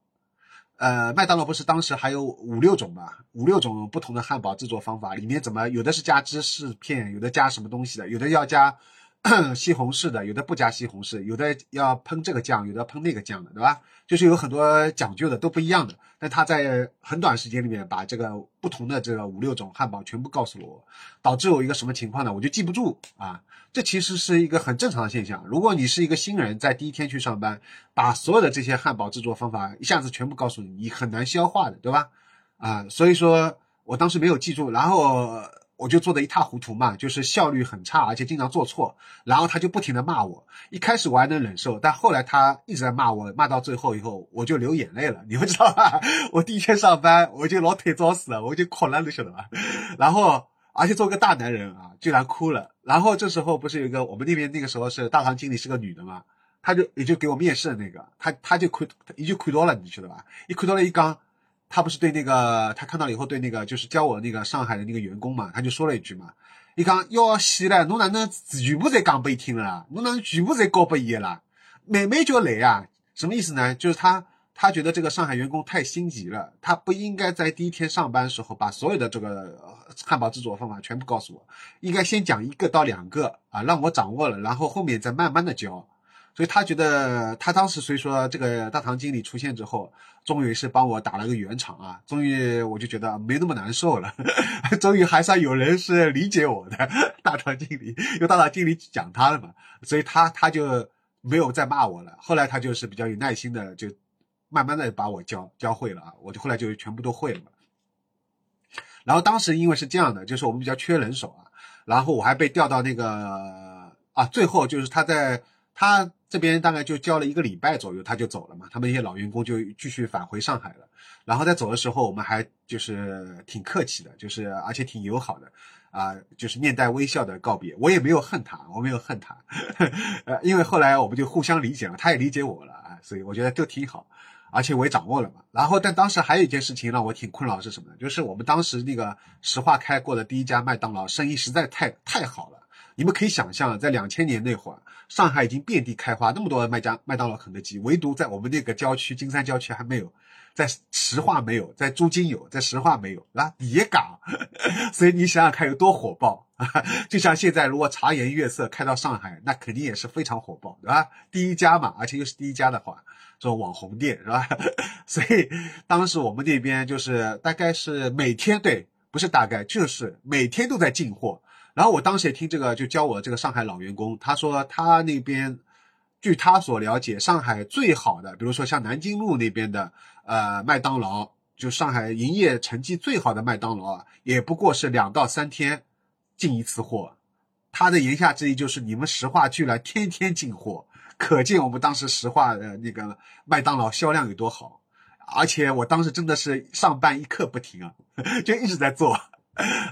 呃，麦当劳不是当时还有五六种嘛，五六种不同的汉堡制作方法，里面怎么有的是加芝士片，有的加什么东西的，有的要加 西红柿的，有的不加西红柿，有的要喷这个酱，有的喷那个酱的，对吧？就是有很多讲究的，都不一样的。但他在很短时间里面把这个不同的这个五六种汉堡全部告诉了我，导致我一个什么情况呢？我就记不住啊。这其实是一个很正常的现象。如果你是一个新人，在第一天去上班，把所有的这些汉堡制作方法一下子全部告诉你，你很难消化的，对吧？啊，所以说我当时没有记住，然后我就做的一塌糊涂嘛，就是效率很差，而且经常做错。然后他就不停的骂我，一开始我还能忍受，但后来他一直在骂我，骂到最后以后，我就流眼泪了，你们知道吧？我第一天上班，我就老腿早死了，我就哭了，你晓得吧？然后。而且作为个大男人啊，居然哭了。然后这时候不是有一个我们那边那个时候是大堂经理是个女的嘛，她就也就给我面试的那个，她她就哭，一句哭多了，你晓得吧？一哭多了，一刚，他不是对那个他看到了以后对那个就是教我那个上海的那个员工嘛，他就说了一句嘛，一刚要死了，侬哪能全部在讲给伊听了？侬哪能全部再教给伊啦？妹妹就来啊？什么意思呢？就是他。他觉得这个上海员工太心急了，他不应该在第一天上班时候把所有的这个汉堡制作方法全部告诉我，应该先讲一个到两个啊，让我掌握了，然后后面再慢慢的教。所以他觉得他当时所以说这个大堂经理出现之后，终于是帮我打了个圆场啊，终于我就觉得没那么难受了，终于还算有人是理解我的大堂经理，因为大堂经理讲他了嘛，所以他他就没有再骂我了。后来他就是比较有耐心的就。慢慢的把我教教会了啊，我就后来就全部都会了。然后当时因为是这样的，就是我们比较缺人手啊，然后我还被调到那个啊，最后就是他在他这边大概就教了一个礼拜左右，他就走了嘛。他们一些老员工就继续返回上海了。然后在走的时候，我们还就是挺客气的，就是而且挺友好的啊，就是面带微笑的告别。我也没有恨他，我没有恨他，呃，因为后来我们就互相理解了，他也理解我了啊，所以我觉得都挺好。而且我也掌握了嘛，然后但当时还有一件事情让我挺困扰是什么呢？就是我们当时那个石化开过的第一家麦当劳生意实在太太好了。你们可以想象，在两千年那会儿，上海已经遍地开花，那么多的麦家麦当劳、肯德基，唯独在我们那个郊区金山郊区还没有，在石化没有，在珠金有，在石化没有啊，野港。所以你想想看有多火爆啊！就像现在如果茶颜悦色开到上海，那肯定也是非常火爆，对吧？第一家嘛，而且又是第一家的话。做网红店是吧？所以当时我们那边就是大概是每天对，不是大概就是每天都在进货。然后我当时也听这个就教我这个上海老员工，他说他那边据他所了解，上海最好的，比如说像南京路那边的呃麦当劳，就上海营业成绩最好的麦当劳啊，也不过是两到三天进一次货。他的言下之意就是你们石化居然天天进货。可见我们当时石化的那个麦当劳销量有多好，而且我当时真的是上班一刻不停啊，就一直在做，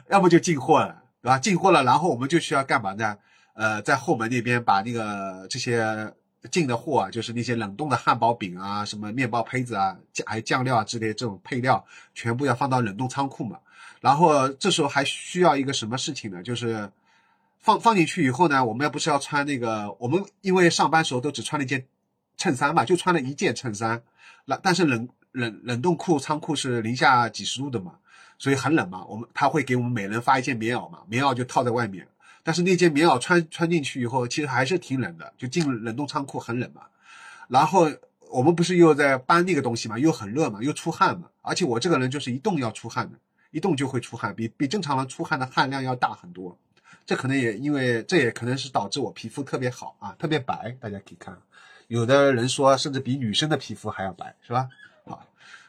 要么就进货了，对吧？进货了，然后我们就需要干嘛呢？呃，在后门那边把那个这些进的货啊，就是那些冷冻的汉堡饼啊、什么面包胚子啊、酱还有酱料啊之类这种配料，全部要放到冷冻仓库嘛。然后这时候还需要一个什么事情呢？就是。放放进去以后呢，我们要不是要穿那个，我们因为上班时候都只穿了一件衬衫嘛，就穿了一件衬衫。那但是冷冷冷冻库仓库是零下几十度的嘛，所以很冷嘛。我们他会给我们每人发一件棉袄嘛，棉袄就套在外面。但是那件棉袄穿穿进去以后，其实还是挺冷的，就进冷冻仓库很冷嘛。然后我们不是又在搬那个东西嘛，又很热嘛，又出汗嘛。而且我这个人就是一动要出汗的，一动就会出汗，比比正常人出汗的汗量要大很多。这可能也因为这也可能是导致我皮肤特别好啊，特别白。大家可以看，有的人说甚至比女生的皮肤还要白，是吧？好，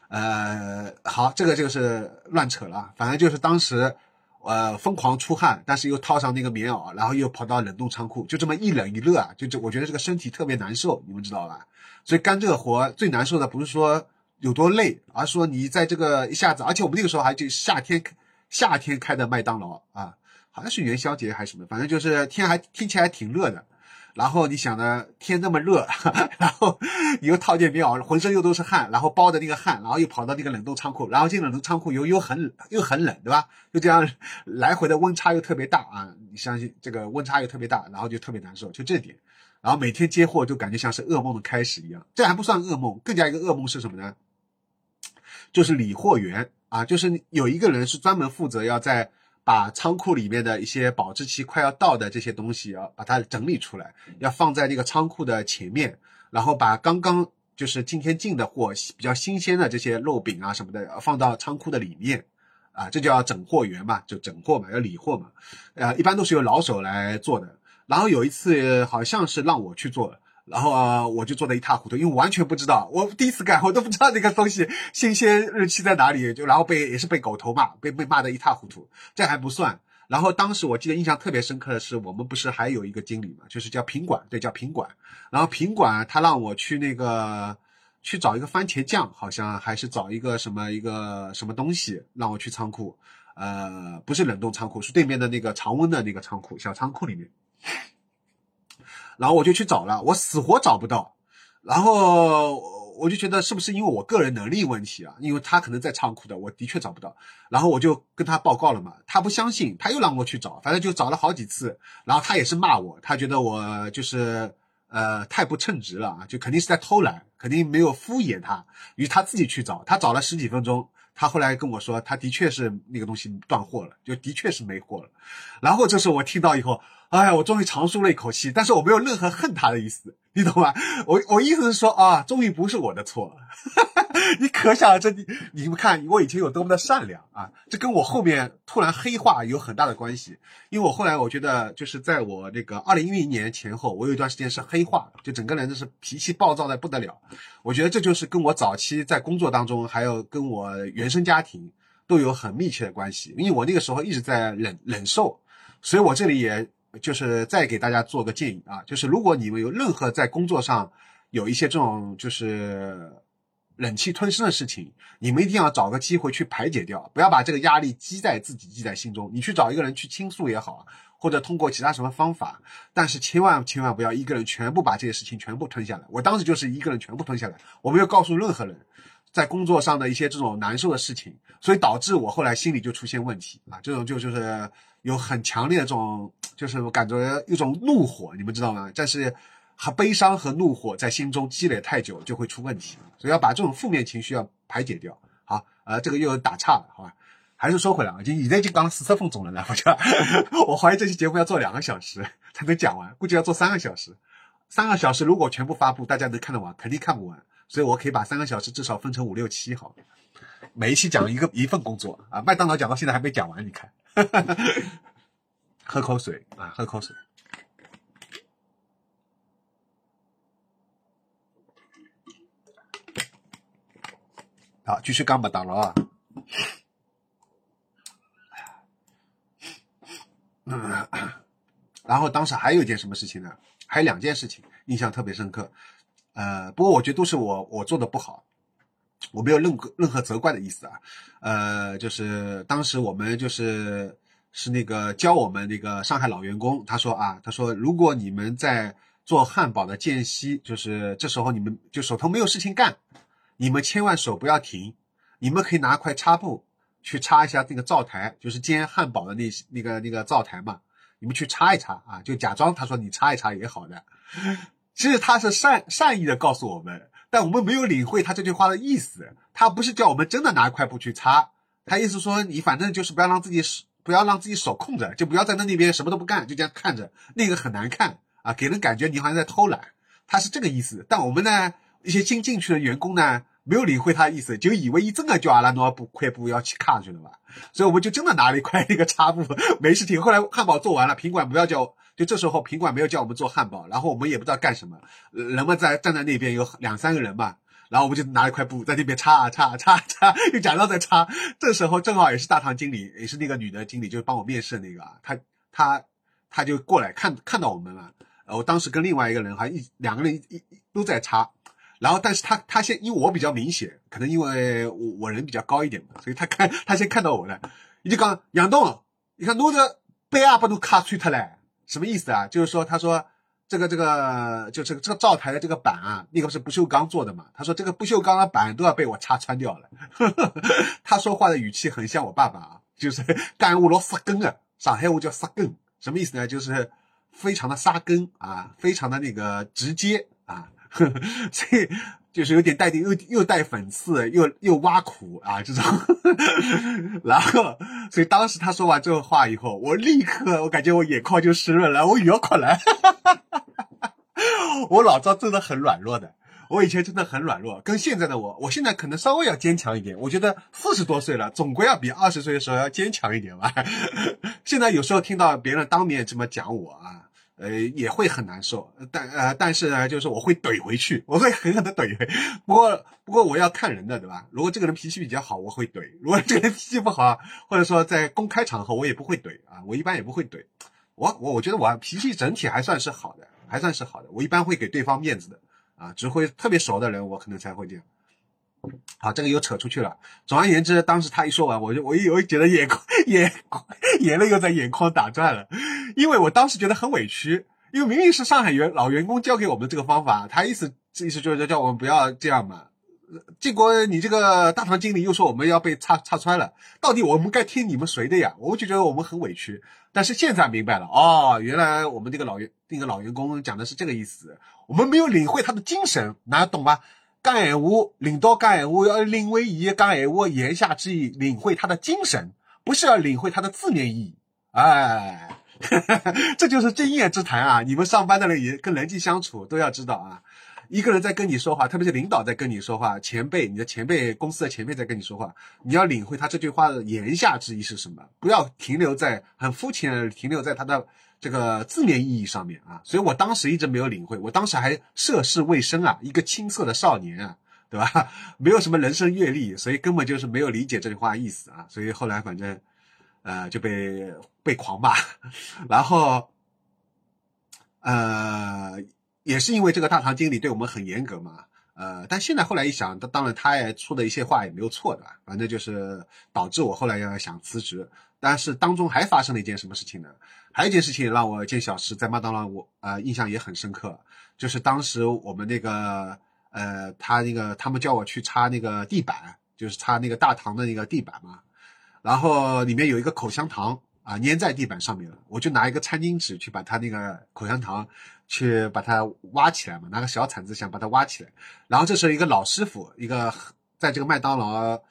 呃，好，这个就是乱扯了。反正就是当时，呃，疯狂出汗，但是又套上那个棉袄，然后又跑到冷冻仓库，就这么一冷一热啊，就这，我觉得这个身体特别难受，你们知道吧？所以干这个活最难受的不是说有多累，而是说你在这个一下子，而且我们那个时候还就夏天，夏天开的麦当劳啊。好像是元宵节还是什么，反正就是天还听起来挺热的。然后你想呢，天那么热，然后你又套件棉袄，浑身又都是汗，然后包的那个汗，然后又跑到那个冷冻仓库，然后进冷冻仓库又又很又很冷，对吧？就这样来回的温差又特别大啊！你相信这个温差又特别大，然后就特别难受，就这点。然后每天接货就感觉像是噩梦的开始一样。这还不算噩梦，更加一个噩梦是什么呢？就是理货员啊，就是有一个人是专门负责要在。把仓库里面的一些保质期快要到的这些东西，要把它整理出来，要放在那个仓库的前面，然后把刚刚就是今天进的货比较新鲜的这些肉饼啊什么的放到仓库的里面，啊，这叫整货员嘛，就整货嘛，要理货嘛，呃，一般都是由老手来做的。然后有一次好像是让我去做。然后啊，我就做的一塌糊涂，因为完全不知道，我第一次干，我都不知道那个东西新鲜日期在哪里，就然后被也是被狗头骂，被被骂的一塌糊涂。这还不算，然后当时我记得印象特别深刻的是，我们不是还有一个经理嘛，就是叫品管，对，叫品管。然后品管他让我去那个去找一个番茄酱，好像还是找一个什么一个什么东西，让我去仓库，呃，不是冷冻仓库，是对面的那个常温的那个仓库，小仓库里面。然后我就去找了，我死活找不到，然后我就觉得是不是因为我个人能力问题啊？因为他可能在仓库的，我的确找不到。然后我就跟他报告了嘛，他不相信，他又让我去找，反正就找了好几次。然后他也是骂我，他觉得我就是呃太不称职了啊，就肯定是在偷懒，肯定没有敷衍他，于是他自己去找，他找了十几分钟。他后来跟我说，他的确是那个东西断货了，就的确是没货了。然后这时候我听到以后。哎呀，我终于长舒了一口气，但是我没有任何恨他的意思，你懂吗？我我意思是说啊，终于不是我的错，你可想而知，你你们看我以前有多么的善良啊！这跟我后面突然黑化有很大的关系，因为我后来我觉得，就是在我那个二零一零年前后，我有一段时间是黑化，就整个人就是脾气暴躁的不得了。我觉得这就是跟我早期在工作当中，还有跟我原生家庭都有很密切的关系，因为我那个时候一直在忍忍受，所以我这里也。就是再给大家做个建议啊，就是如果你们有任何在工作上有一些这种就是忍气吞声的事情，你们一定要找个机会去排解掉，不要把这个压力积在自己积在心中。你去找一个人去倾诉也好，或者通过其他什么方法，但是千万千万不要一个人全部把这些事情全部吞下来。我当时就是一个人全部吞下来，我没有告诉任何人。在工作上的一些这种难受的事情，所以导致我后来心里就出现问题啊，这种就就是有很强烈的这种，就是我感觉一种怒火，你们知道吗？但是和悲伤和怒火在心中积累太久就会出问题，所以要把这种负面情绪要排解掉。好，呃，这个又打岔了，好吧？还是说回来啊，就现在已经讲了四十分钟了，然后就我怀疑这期节目要做两个小时才能讲完，估计要做三个小时。三个小时如果全部发布，大家能看得完，肯定看不完。所以，我可以把三个小时至少分成五六期，好，每一期讲一个一份工作啊。麦当劳讲到现在还没讲完，你看，喝口水啊，喝口水。好，继续干麦当劳啊。然后当时还有一件什么事情呢？还有两件事情印象特别深刻。呃，不过我觉得都是我我做的不好，我没有任何任何责怪的意思啊。呃，就是当时我们就是是那个教我们那个上海老员工，他说啊，他说如果你们在做汉堡的间隙，就是这时候你们就手头没有事情干，你们千万手不要停，你们可以拿块擦布去擦一下那个灶台，就是煎汉堡的那那个那个灶台嘛，你们去擦一擦啊，就假装他说你擦一擦也好的。其实他是善善意的告诉我们，但我们没有领会他这句话的意思。他不是叫我们真的拿一块布去擦，他意思说你反正就是不要让自己不要让自己手空着，就不要在那那边什么都不干，就这样看着，那个很难看啊，给人感觉你好像在偷懒。他是这个意思。但我们呢，一些新进去的员工呢，没有领会他的意思，就以为一真的叫阿拉诺布块布要去卡去了吧，所以我们就真的拿了一块那个擦布，没事情。后来汉堡做完了，品管不要叫。就这时候，品管没有叫我们做汉堡，然后我们也不知道干什么，人们在站在那边有两三个人嘛，然后我们就拿一块布在那边擦啊擦啊擦啊擦，又假装在擦。这时候正好也是大堂经理，也是那个女的经理，就是帮我面试的那个，她她她就过来看看到我们了。我当时跟另外一个人还一两个人一一都在擦，然后但是他他先因为我比较明显，可能因为我我人比较高一点嘛，所以他看他先看到我了，你就讲杨栋，你看弄着杯啊把都卡吹脱了。什么意思啊？就是说，他说这个这个就这个这个灶台的这个板啊，那个是不锈钢做的嘛。他说这个不锈钢的板都要被我擦穿掉了。他说话的语气很像我爸爸啊，就是干物老杀根啊，上海话叫杀根，什么意思呢？就是非常的杀根啊，非常的那个直接啊，所以。就是有点带点又又带讽刺又又挖苦啊这种，然后所以当时他说完这个话以后，我立刻我感觉我眼眶就湿润了，我摇过来，我老赵真的很软弱的，我以前真的很软弱，跟现在的我，我现在可能稍微要坚强一点，我觉得四十多岁了，总归要比二十岁的时候要坚强一点吧。现在有时候听到别人当面这么讲我啊。呃，也会很难受，但呃，但是呢，就是我会怼回去，我会狠狠的怼回。不过，不过我要看人的，对吧？如果这个人脾气比较好，我会怼；如果这个人脾气不好，或者说在公开场合，我也不会怼啊。我一般也不会怼。我我我觉得我脾气整体还算是好的，还算是好的。我一般会给对方面子的啊，只会特别熟的人，我可能才会这样。好，这个又扯出去了。总而言之，当时他一说完，我就我一我觉得眼眶眼眼泪又在眼眶打转了，因为我当时觉得很委屈，因为明明是上海员老员工教给我们这个方法，他意思意思就是叫我们不要这样嘛。结果你这个大堂经理又说我们要被插插穿了，到底我们该听你们谁的呀？我就觉得我们很委屈。但是现在明白了，哦，原来我们这个老员那个老员工讲的是这个意思，我们没有领会他的精神，哪懂吧？讲闲话，领导讲闲话要领会伊讲闲话言下之意，领会他的精神，不是要领会他的字面意义。哎，这就是经验之谈啊！你们上班的人也跟人际相处都要知道啊。一个人在跟你说话，特别是领导在跟你说话，前辈，你的前辈，公司的前辈在跟你说话，你要领会他这句话的言下之意是什么，不要停留在很肤浅，停留在他的。这个字面意义上面啊，所以我当时一直没有领会，我当时还涉世未深啊，一个青涩的少年啊，对吧？没有什么人生阅历，所以根本就是没有理解这句话意思啊。所以后来反正，呃，就被被狂骂，然后，呃，也是因为这个大堂经理对我们很严格嘛，呃，但现在后来一想，当然他也出的一些话也没有错的，反正就是导致我后来要想辞职。但是当中还发生了一件什么事情呢？还有一件事情让我见小时在麦当劳，我呃印象也很深刻，就是当时我们那个呃他那个他们叫我去擦那个地板，就是擦那个大堂的那个地板嘛，然后里面有一个口香糖啊粘在地板上面了，我就拿一个餐巾纸去把它那个口香糖去把它挖起来嘛，拿个小铲子想把它挖起来，然后这时候一个老师傅，一个在这个麦当劳。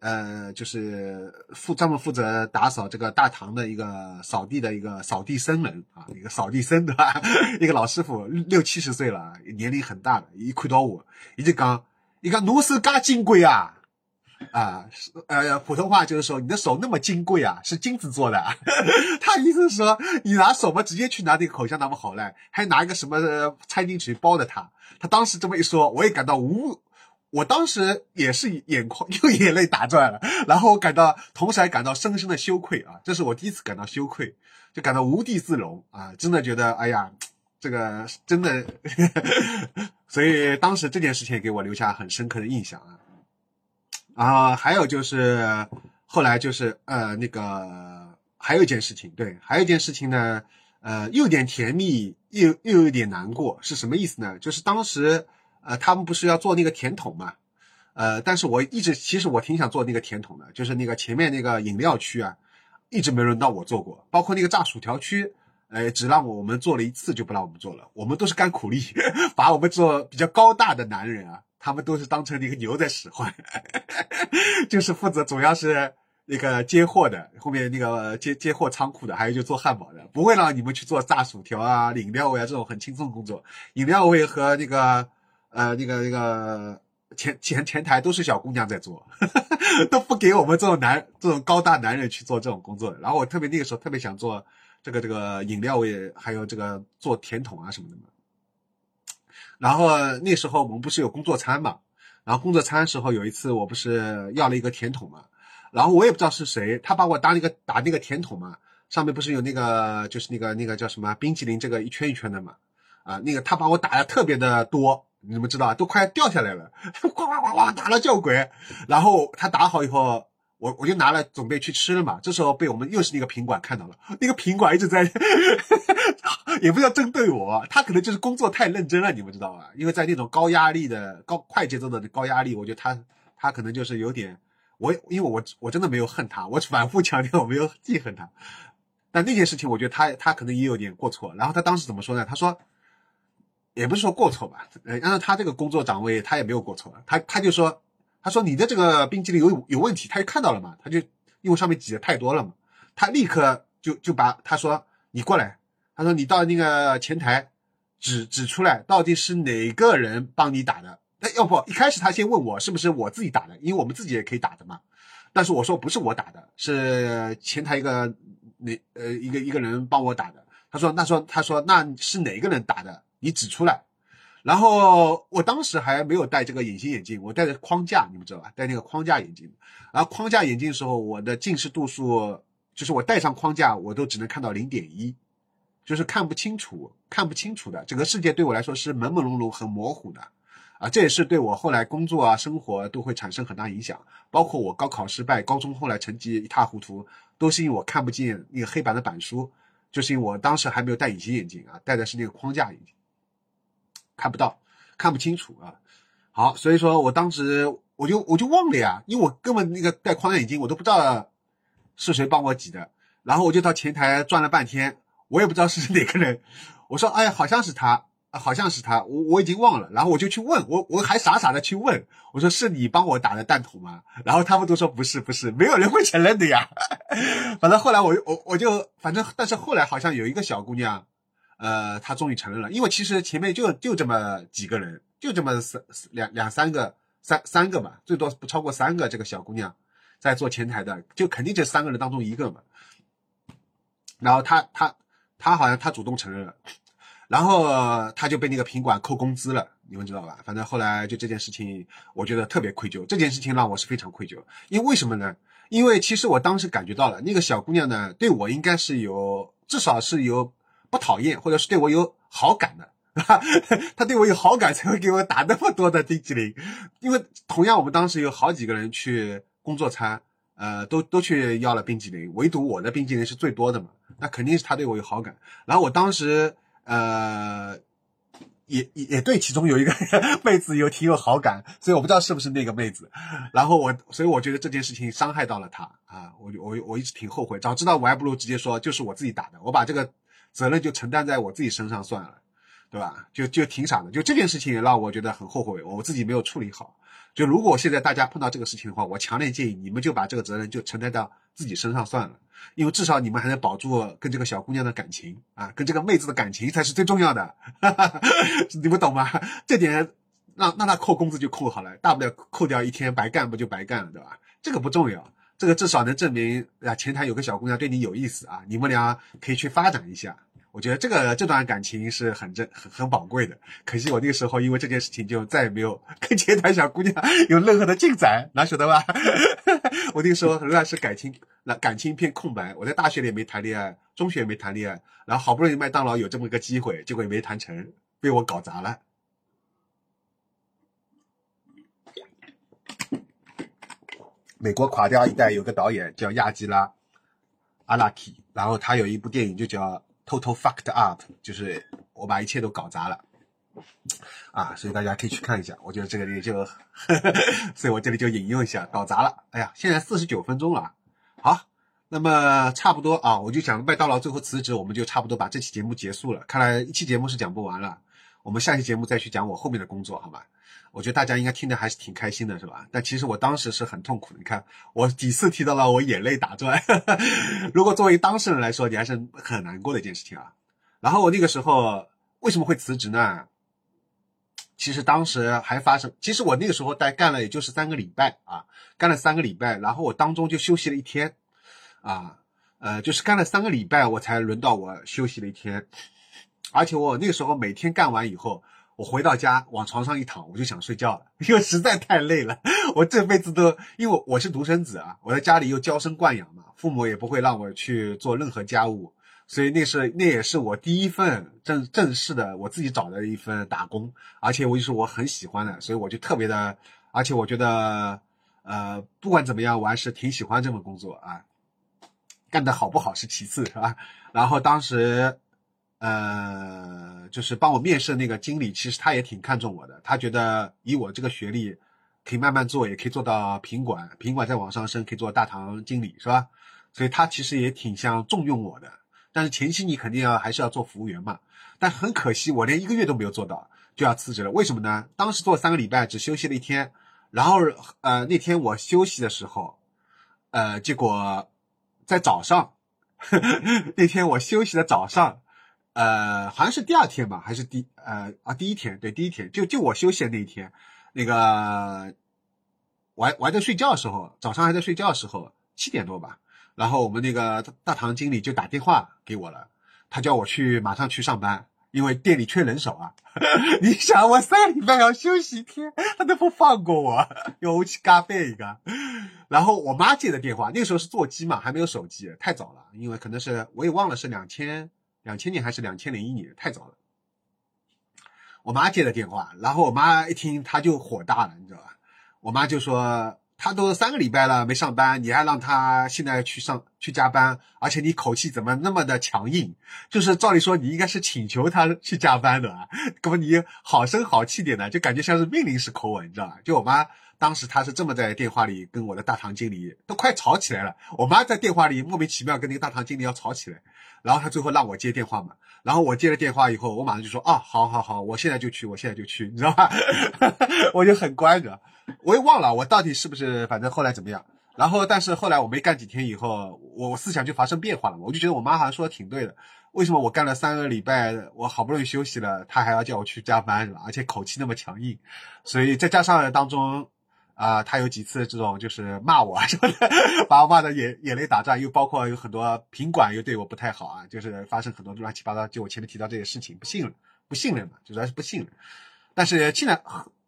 呃，就是负专门负责打扫这个大堂的一个扫地的一个扫地僧人啊，一个扫地僧对吧？一个老师傅，六七十岁了，年龄很大的，一看到我，一直讲，一个侬手噶金贵啊，啊，呃，普通话就是说你的手那么金贵啊，是金子做的。他意思是说，你拿手嘛，直接去拿那个口香糖不好了，还拿一个什么餐巾纸包的他。他当时这么一说，我也感到无。我当时也是眼眶 又眼泪打转了，然后我感到，同时还感到深深的羞愧啊！这是我第一次感到羞愧，就感到无地自容啊！真的觉得，哎呀，这个真的，所以当时这件事情给我留下很深刻的印象啊！啊，还有就是后来就是呃那个还有一件事情，对，还有一件事情呢，呃，又有点甜蜜，又又有点难过，是什么意思呢？就是当时。呃，他们不是要做那个甜筒嘛？呃，但是我一直其实我挺想做那个甜筒的，就是那个前面那个饮料区啊，一直没轮到我做过，包括那个炸薯条区，呃，只让我们做了一次就不让我们做了。我们都是干苦力，把我们做比较高大的男人啊，他们都是当成一个牛在使唤，就是负责主要是那个接货的，后面那个接接货仓库的，还有就做汉堡的，不会让你们去做炸薯条啊、饮料味啊这种很轻松的工作。饮料味和那个呃那个那个前前前台都是小姑娘在做，都不给我们这种男这种高大男人去做这种工作。然后我特别那个时候特别想做这个这个饮料味，还有这个做甜筒啊什么的嘛。然后那时候我们不是有工作餐嘛，然后工作餐时候有一次我不是要了一个甜筒嘛，然后我也不知道是谁，他把我当一个打那个甜筒嘛，上面不是有那个就是那个那个叫什么冰淇淋这个一圈一圈的嘛，啊，那个他把我打的特别的多，你们知道都快掉下来了，呱呱呱呱打了叫鬼，然后他打好以后。我我就拿了准备去吃了嘛，这时候被我们又是那个品管看到了，那个品管一直在，也不叫针对我，他可能就是工作太认真了，你们知道吧？因为在那种高压力的高快节奏的高压力，我觉得他他可能就是有点，我因为我我真的没有恨他，我反复强调我没有记恨他，但那件事情我觉得他他可能也有点过错，然后他当时怎么说呢？他说，也不是说过错吧，呃，按照他这个工作岗位，他也没有过错，他他就说。他说：“你的这个冰激凌有有问题。”他就看到了嘛，他就因为上面挤的太多了嘛，他立刻就就把他说：“你过来。”他说：“你到那个前台指指出来，到底是哪个人帮你打的？哎要不一开始他先问我是不是我自己打的，因为我们自己也可以打的嘛。但是我说不是我打的，是前台一个哪呃一个一个人帮我打的。他说那说他说那是哪个人打的？你指出来。”然后我当时还没有戴这个隐形眼镜，我戴着框架，你们知道吧？戴那个框架眼镜。然后框架眼镜的时候，我的近视度数就是我戴上框架，我都只能看到零点一，就是看不清楚，看不清楚的。整个世界对我来说是朦朦胧胧、很模糊的。啊，这也是对我后来工作啊、生活都会产生很大影响。包括我高考失败，高中后来成绩一塌糊涂，都是因为我看不见那个黑板的板书，就是因为我当时还没有戴隐形眼镜啊，戴的是那个框架眼镜。看不到，看不清楚啊！好，所以说我当时我就我就忘了呀，因为我根本那个戴框眼镜，我都不知道是谁帮我挤的。然后我就到前台转了半天，我也不知道是哪个人。我说，哎，好像是他，好像是他，我我已经忘了。然后我就去问，我我还傻傻的去问，我说是你帮我打的弹筒吗？然后他们都说不是，不是，没有人会承认的呀。反正后来我我我就反正，但是后来好像有一个小姑娘。呃，他终于承认了，因为其实前面就就这么几个人，就这么三两两三个三三个嘛，最多不超过三个。这个小姑娘在做前台的，就肯定这三个人当中一个嘛。然后他他他好像他主动承认了，然后他就被那个品管扣工资了，你们知道吧？反正后来就这件事情，我觉得特别愧疚。这件事情让我是非常愧疚，因为为什么呢？因为其实我当时感觉到了，那个小姑娘呢，对我应该是有至少是有。不讨厌，或者是对我有好感的，他对我有好感才会给我打那么多的冰淇淋。因为同样，我们当时有好几个人去工作餐，呃，都都去要了冰淇淋，唯独我的冰淇淋是最多的嘛。那肯定是他对我有好感。然后我当时，呃，也也也对其中有一个 妹子有挺有好感，所以我不知道是不是那个妹子。然后我，所以我觉得这件事情伤害到了她啊，我我我一直挺后悔，早知道我还不如直接说就是我自己打的，我把这个。责任就承担在我自己身上算了，对吧？就就挺傻的，就这件事情也让我觉得很后悔，我自己没有处理好。就如果现在大家碰到这个事情的话，我强烈建议你们就把这个责任就承担到自己身上算了，因为至少你们还能保住跟这个小姑娘的感情啊，跟这个妹子的感情才是最重要的，哈 哈你们懂吗？这点让让他扣工资就扣好了，大不了扣掉一天白干不就白干了，对吧？这个不重要。这个至少能证明啊，前台有个小姑娘对你有意思啊，你们俩可以去发展一下。我觉得这个这段感情是很珍很很宝贵的。可惜我那个时候因为这件事情就再也没有跟前台小姑娘有任何的进展，哪晓得吧？我那个时候仍然是感情那感情一片空白。我在大学里也没谈恋爱，中学也没谈恋爱，然后好不容易麦当劳有这么一个机会，结果也没谈成，被我搞砸了。美国垮掉一代有个导演叫亚基拉·阿拉基，然后他有一部电影就叫《Total Fucked Up》，就是我把一切都搞砸了啊！所以大家可以去看一下。我觉得这个里就，所以我这里就引用一下，搞砸了。哎呀，现在四十九分钟了，好，那么差不多啊，我就讲麦当劳最后辞职，我们就差不多把这期节目结束了。看来一期节目是讲不完了。我们下期节目再去讲我后面的工作，好吗？我觉得大家应该听的还是挺开心的，是吧？但其实我当时是很痛苦的。你看，我几次提到了我眼泪打转。如果作为当事人来说，你还是很难过的一件事情啊。然后我那个时候为什么会辞职呢？其实当时还发生，其实我那个时候待干了也就是三个礼拜啊，干了三个礼拜，然后我当中就休息了一天，啊，呃，就是干了三个礼拜，我才轮到我休息了一天。而且我那个时候每天干完以后。我回到家往床上一躺，我就想睡觉了，因为实在太累了。我这辈子都因为我是独生子啊，我在家里又娇生惯养嘛，父母也不会让我去做任何家务，所以那是那也是我第一份正正式的我自己找的一份打工，而且我就是我很喜欢的，所以我就特别的，而且我觉得呃不管怎么样，我还是挺喜欢这份工作啊，干得好不好是其次，是吧？然后当时。呃，就是帮我面试那个经理，其实他也挺看重我的。他觉得以我这个学历，可以慢慢做，也可以做到品管，品管再往上升，可以做大堂经理，是吧？所以他其实也挺像重用我的。但是前期你肯定要还是要做服务员嘛。但很可惜，我连一个月都没有做到，就要辞职了。为什么呢？当时做三个礼拜，只休息了一天。然后呃，那天我休息的时候，呃，结果在早上，那天我休息的早上。呃，好像是第二天吧，还是第呃啊第一天？对，第一天就就我休息的那一天，那个我还我还在睡觉的时候，早上还在睡觉的时候，七点多吧，然后我们那个大堂经理就打电话给我了，他叫我去马上去上班，因为店里缺人手啊。你想，我三礼拜要休息一天，他都不放过我，要我去咖啡一个。然后我妈接的电话，那个时候是座机嘛，还没有手机，太早了，因为可能是我也忘了是两千。两千年还是两千零一年，太早了。我妈接的电话，然后我妈一听，她就火大了，你知道吧？我妈就说：“她都三个礼拜了没上班，你还让她现在去上去加班，而且你口气怎么那么的强硬？就是照理说你应该是请求她去加班的啊，怎么你好声好气点的，就感觉像是命令式口吻，你知道吧？”就我妈当时她是这么在电话里跟我的大堂经理都快吵起来了。我妈在电话里莫名其妙跟那个大堂经理要吵起来。然后他最后让我接电话嘛，然后我接了电话以后，我马上就说啊，好好好，我现在就去，我现在就去，你知道吧？我就很乖的，我也忘了我到底是不是，反正后来怎么样。然后，但是后来我没干几天以后，我思想就发生变化了嘛，我就觉得我妈好像说的挺对的，为什么我干了三个礼拜，我好不容易休息了，她还要叫我去加班是吧？而且口气那么强硬，所以再加上当中。啊，他有几次这种就是骂我什么的，把我骂的眼眼泪打转，又包括有很多品管又对我不太好啊，就是发生很多乱七八糟，就我前面提到这些事情，不信任，不信任嘛，就主要是不信任。但是现在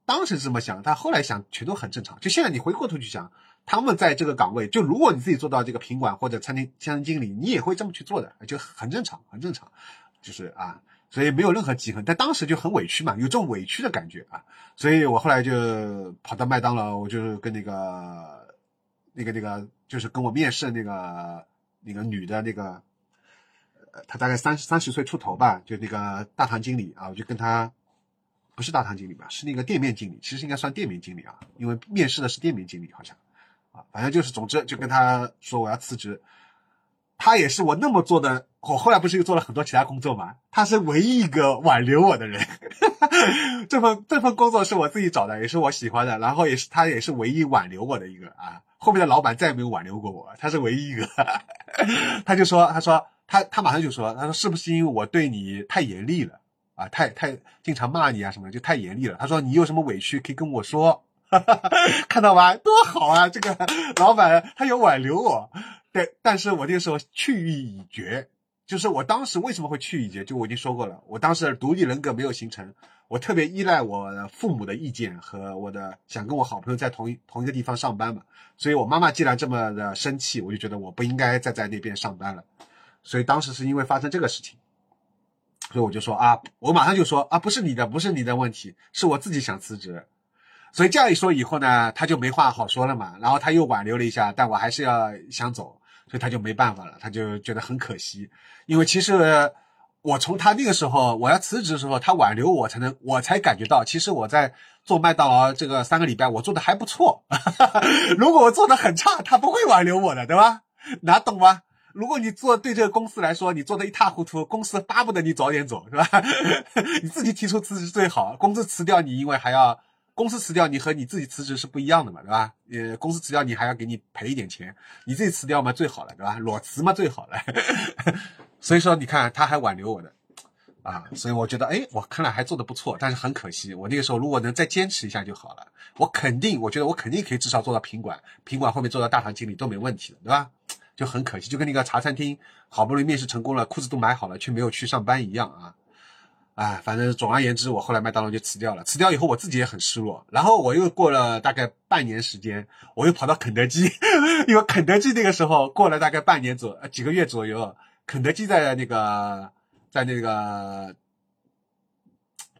当时这么想，但后来想全都很正常。就现在你回过头去想，他们在这个岗位，就如果你自己做到这个品管或者餐厅餐厅经理，你也会这么去做的，就很正常，很正常，就是啊。所以没有任何记恨，但当时就很委屈嘛，有这种委屈的感觉啊，所以我后来就跑到麦当劳，我就跟那个那个那个，就是跟我面试那个那个女的那个，呃，她大概三三十岁出头吧，就那个大堂经理啊，我就跟她，不是大堂经理吧，是那个店面经理，其实应该算店面经理啊，因为面试的是店面经理好像，啊，反正就是，总之就跟他说我要辞职。他也是我那么做的，我后来不是又做了很多其他工作嘛？他是唯一一个挽留我的人，这份这份工作是我自己找的，也是我喜欢的，然后也是他也是唯一挽留我的一个啊。后面的老板再也没有挽留过我，他是唯一一个。他就说，他说他他马上就说，他说是不是因为我对你太严厉了啊？太太经常骂你啊什么的，就太严厉了。他说你有什么委屈可以跟我说，看到吧？多好啊！这个老板他有挽留我。对，但是我那个时候去意已决，就是我当时为什么会去意已决，就我已经说过了，我当时独立人格没有形成，我特别依赖我父母的意见和我的想跟我好朋友在同一同一个地方上班嘛，所以我妈妈既然这么的生气，我就觉得我不应该再在那边上班了，所以当时是因为发生这个事情，所以我就说啊，我马上就说啊，不是你的，不是你的问题，是我自己想辞职。所以这样一说以后呢，他就没话好说了嘛。然后他又挽留了一下，但我还是要想走，所以他就没办法了，他就觉得很可惜。因为其实我从他那个时候我要辞职的时候，他挽留我才能，我才感觉到，其实我在做麦当劳这个三个礼拜，我做的还不错。如果我做的很差，他不会挽留我的，对吧？哪懂吗？如果你做对这个公司来说，你做的一塌糊涂，公司巴不得你早点走，是吧？你自己提出辞职最好，公司辞掉你，因为还要公司辞掉你和你自己辞职是不一样的嘛，对吧？呃，公司辞掉你还要给你赔一点钱，你自己辞掉嘛最好了，对吧？裸辞嘛最好了。所以说，你看他还挽留我的。啊，所以我觉得，哎，我看来还做的不错，但是很可惜，我那个时候如果能再坚持一下就好了。我肯定，我觉得我肯定可以至少做到品管，品管后面做到大堂经理都没问题的，对吧？就很可惜，就跟那个茶餐厅好不容易面试成功了，裤子都买好了，却没有去上班一样啊！啊，反正总而言之，我后来麦当劳就辞掉了。辞掉以后，我自己也很失落。然后我又过了大概半年时间，我又跑到肯德基，因为肯德基那个时候过了大概半年左呃几个月左右，肯德基在那个。在那个，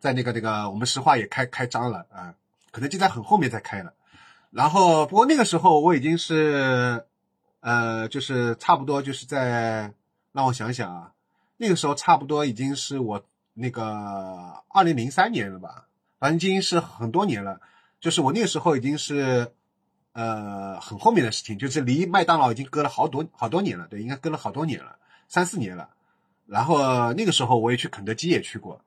在那个那个，我们石化也开开张了啊，肯德基在很后面才开了。然后，不过那个时候我已经是，呃，就是差不多就是在，让我想想啊，那个时候差不多已经是我那个二零零三年了吧，反正已经是很多年了。就是我那个时候已经是，呃，很后面的事情，就是离麦当劳已经隔了好多好多年了，对，应该隔了好多年了，三四年了。然后那个时候我也去肯德基也去过，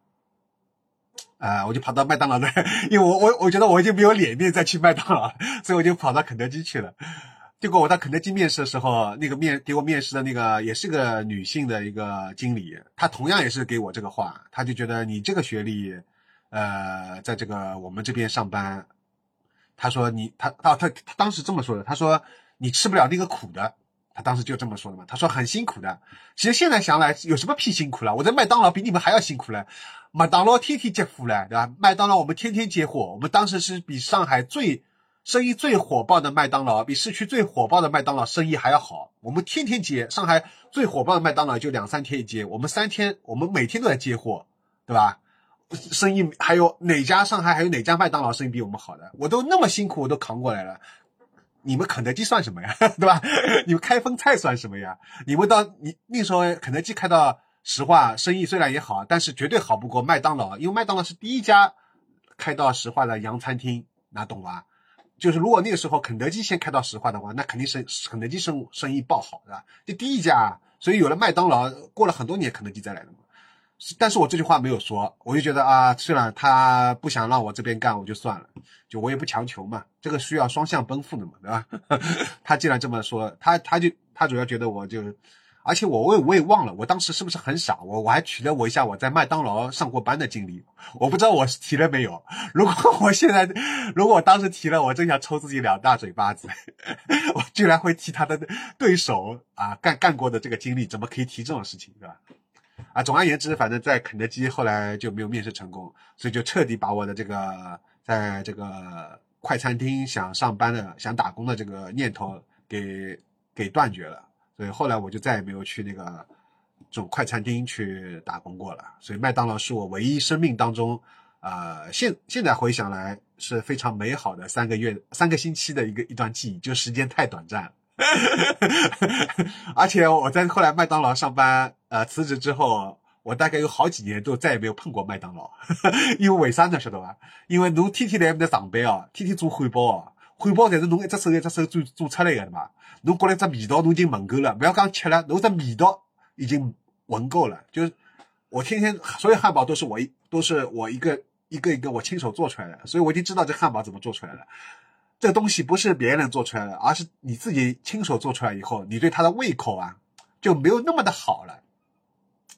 啊，我就跑到麦当劳那，因为我我我觉得我已经没有脸面再去麦当劳，所以我就跑到肯德基去了。结果我到肯德基面试的时候，那个面给我面试的那个也是个女性的一个经理，她同样也是给我这个话，她就觉得你这个学历，呃，在这个我们这边上班，她说你她她她她当时这么说的，她说你吃不了那个苦的。她当时就这么说的嘛，她说很辛苦的。其实现在想来，有什么屁辛苦了？我在麦当劳比你们还要辛苦嘞。麦当劳天天接货嘞，对吧？麦当劳我们天天接货，我们当时是比上海最生意最火爆的麦当劳，比市区最火爆的麦当劳生意还要好。我们天天接，上海最火爆的麦当劳就两三天一接，我们三天，我们每天都在接货，对吧？生意还有哪家上海还有哪家麦当劳生意比我们好的？我都那么辛苦，我都扛过来了。你们肯德基算什么呀，对吧？你们开封菜算什么呀？你们到你那时候肯德基开到石化，生意虽然也好，但是绝对好不过麦当劳，因为麦当劳是第一家开到石化的洋餐厅，那懂吧？就是如果那个时候肯德基先开到石化的话，那肯定是肯德基生生意爆好，对吧？这第一家，所以有了麦当劳，过了很多年，肯德基再来的嘛。但是我这句话没有说，我就觉得啊，虽然他不想让我这边干，我就算了，就我也不强求嘛，这个需要双向奔赴的嘛，对吧？他既然这么说，他他就他主要觉得我就，而且我我也我也忘了，我当时是不是很傻？我我还提了我一下我在麦当劳上过班的经历，我不知道我提了没有。如果我现在如果我当时提了，我真想抽自己两大嘴巴子，我居然会提他的对手啊干干过的这个经历，怎么可以提这种事情，对吧？啊，总而言之，反正在肯德基后来就没有面试成功，所以就彻底把我的这个在这个快餐厅想上班的、想打工的这个念头给给断绝了。所以后来我就再也没有去那个这种快餐厅去打工过了。所以麦当劳是我唯一生命当中，呃，现现在回想来是非常美好的三个月、三个星期的一个一段记忆，就时间太短暂了。而且我在后来麦当劳上班，呃，辞职之后，我大概有好几年都再也没有碰过麦当劳。因为为啥呢？晓得吧？因为侬天天在那上班哦，天天做汉堡哦，汉堡才是侬一只手一只手做做出来的嘛。侬觉得这味道侬已经闻够了，不要讲吃了，侬这味道已经闻够了。就是我天天所有汉堡都是我一都是我一个一个一个我亲手做出来的，所以我已经知道这汉堡怎么做出来了。这东西不是别人做出来的，而是你自己亲手做出来以后，你对它的胃口啊就没有那么的好了。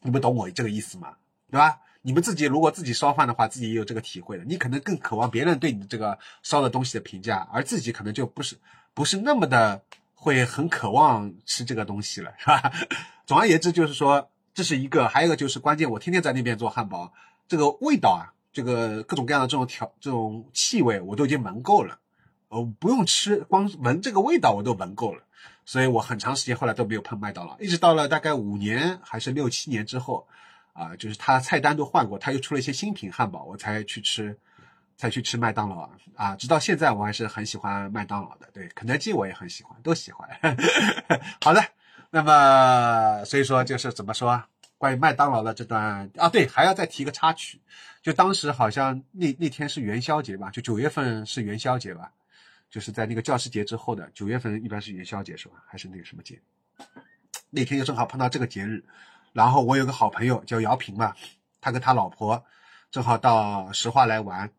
你们懂我这个意思吗？对吧？你们自己如果自己烧饭的话，自己也有这个体会的。你可能更渴望别人对你这个烧的东西的评价，而自己可能就不是不是那么的会很渴望吃这个东西了，是吧？总而言之，就是说这是一个，还有一个就是关键，我天天在那边做汉堡，这个味道啊，这个各种各样的这种调这种气味，我都已经闻够了。呃不用吃，光闻这个味道我都闻够了，所以我很长时间后来都没有碰麦当劳，一直到了大概五年还是六七年之后，啊，就是他菜单都换过，他又出了一些新品汉堡，我才去吃，才去吃麦当劳啊，直到现在我还是很喜欢麦当劳的，对，肯德基我也很喜欢，都喜欢。好的，那么所以说就是怎么说，关于麦当劳的这段啊，对，还要再提个插曲，就当时好像那那天是元宵节吧，就九月份是元宵节吧。就是在那个教师节之后的九月份，一般是元宵节是吧？还是那个什么节？那天又正好碰到这个节日，然后我有个好朋友叫姚平嘛，他跟他老婆正好到石化来玩，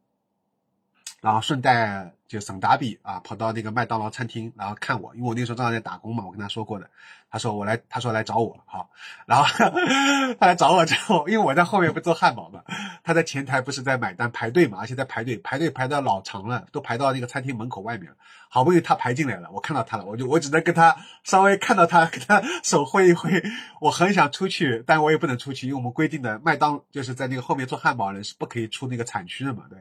然后顺带就省达比啊，跑到那个麦当劳餐厅，然后看我，因为我那时候正好在打工嘛，我跟他说过的。他说我来，他说来找我，好，然后 他来找我之后，因为我在后面不做汉堡嘛，他在前台不是在买单排队嘛，而且在排队排队排到老长了，都排到那个餐厅门口外面了。好不容易他排进来了，我看到他了，我就我只能跟他稍微看到他跟他手挥一挥，我很想出去，但我也不能出去，因为我们规定的麦当就是在那个后面做汉堡人是不可以出那个产区的嘛，对，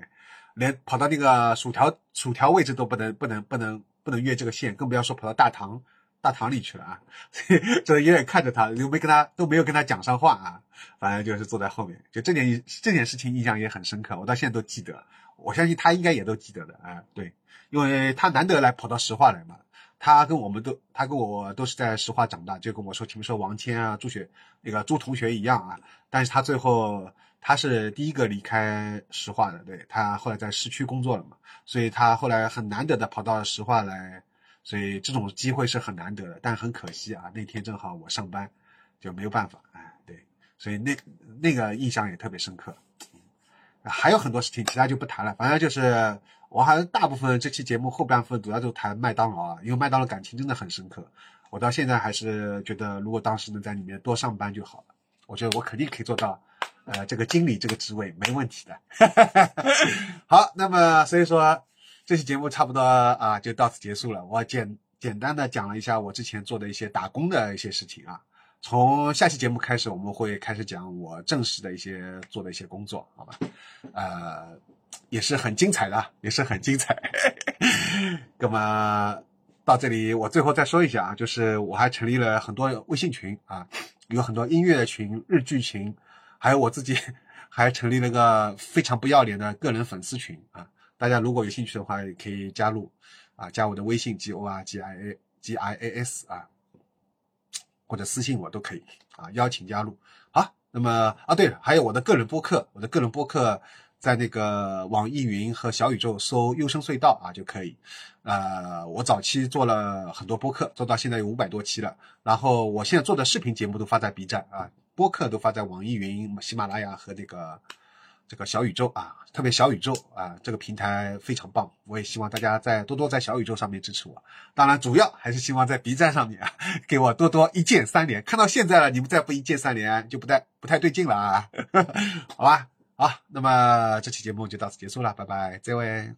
连跑到那个薯条薯条位置都不能不能不能不能越这个线，更不要说跑到大堂。大堂里去了啊，所以就远远看着他，又没跟他都没有跟他讲上话啊，反正就是坐在后面。就这件这件事情印象也很深刻，我到现在都记得。我相信他应该也都记得的啊，对，因为他难得来跑到石化来嘛，他跟我们都他跟我都是在石化长大，就跟我说前面说王谦啊、朱雪那个朱同学一样啊，但是他最后他是第一个离开石化的，对他后来在市区工作了嘛，所以他后来很难得的跑到石化来。所以这种机会是很难得的，但很可惜啊，那天正好我上班，就没有办法。哎，对，所以那那个印象也特别深刻。还有很多事情，其他就不谈了。反正就是我还大部分这期节目后半部分主要就谈麦当劳啊，因为麦当劳感情真的很深刻。我到现在还是觉得，如果当时能在里面多上班就好了。我觉得我肯定可以做到，呃，这个经理这个职位没问题的。好，那么所以说。这期节目差不多啊，就到此结束了。我简简单的讲了一下我之前做的一些打工的一些事情啊。从下期节目开始，我们会开始讲我正式的一些做的一些工作，好吧？呃，也是很精彩的，也是很精彩。那么到这里，我最后再说一下啊，就是我还成立了很多微信群啊，有很多音乐群、日剧群，还有我自己 还成立了个非常不要脸的个人粉丝群啊。大家如果有兴趣的话，也可以加入，啊，加我的微信 g o r g i a g i a s 啊，或者私信我都可以啊，邀请加入。好，那么啊，对了，还有我的个人播客，我的个人播客在那个网易云和小宇宙搜“优生隧道”啊就可以。呃，我早期做了很多播客，做到现在有五百多期了。然后我现在做的视频节目都发在 B 站啊，播客都发在网易云、喜马拉雅和那个。这个小宇宙啊，特别小宇宙啊，这个平台非常棒。我也希望大家在多多在小宇宙上面支持我。当然，主要还是希望在 B 站上面啊，给我多多一键三连。看到现在了，你们再不一键三连，就不太不太对劲了啊。好吧，好，那么这期节目就到此结束了，拜拜，这位。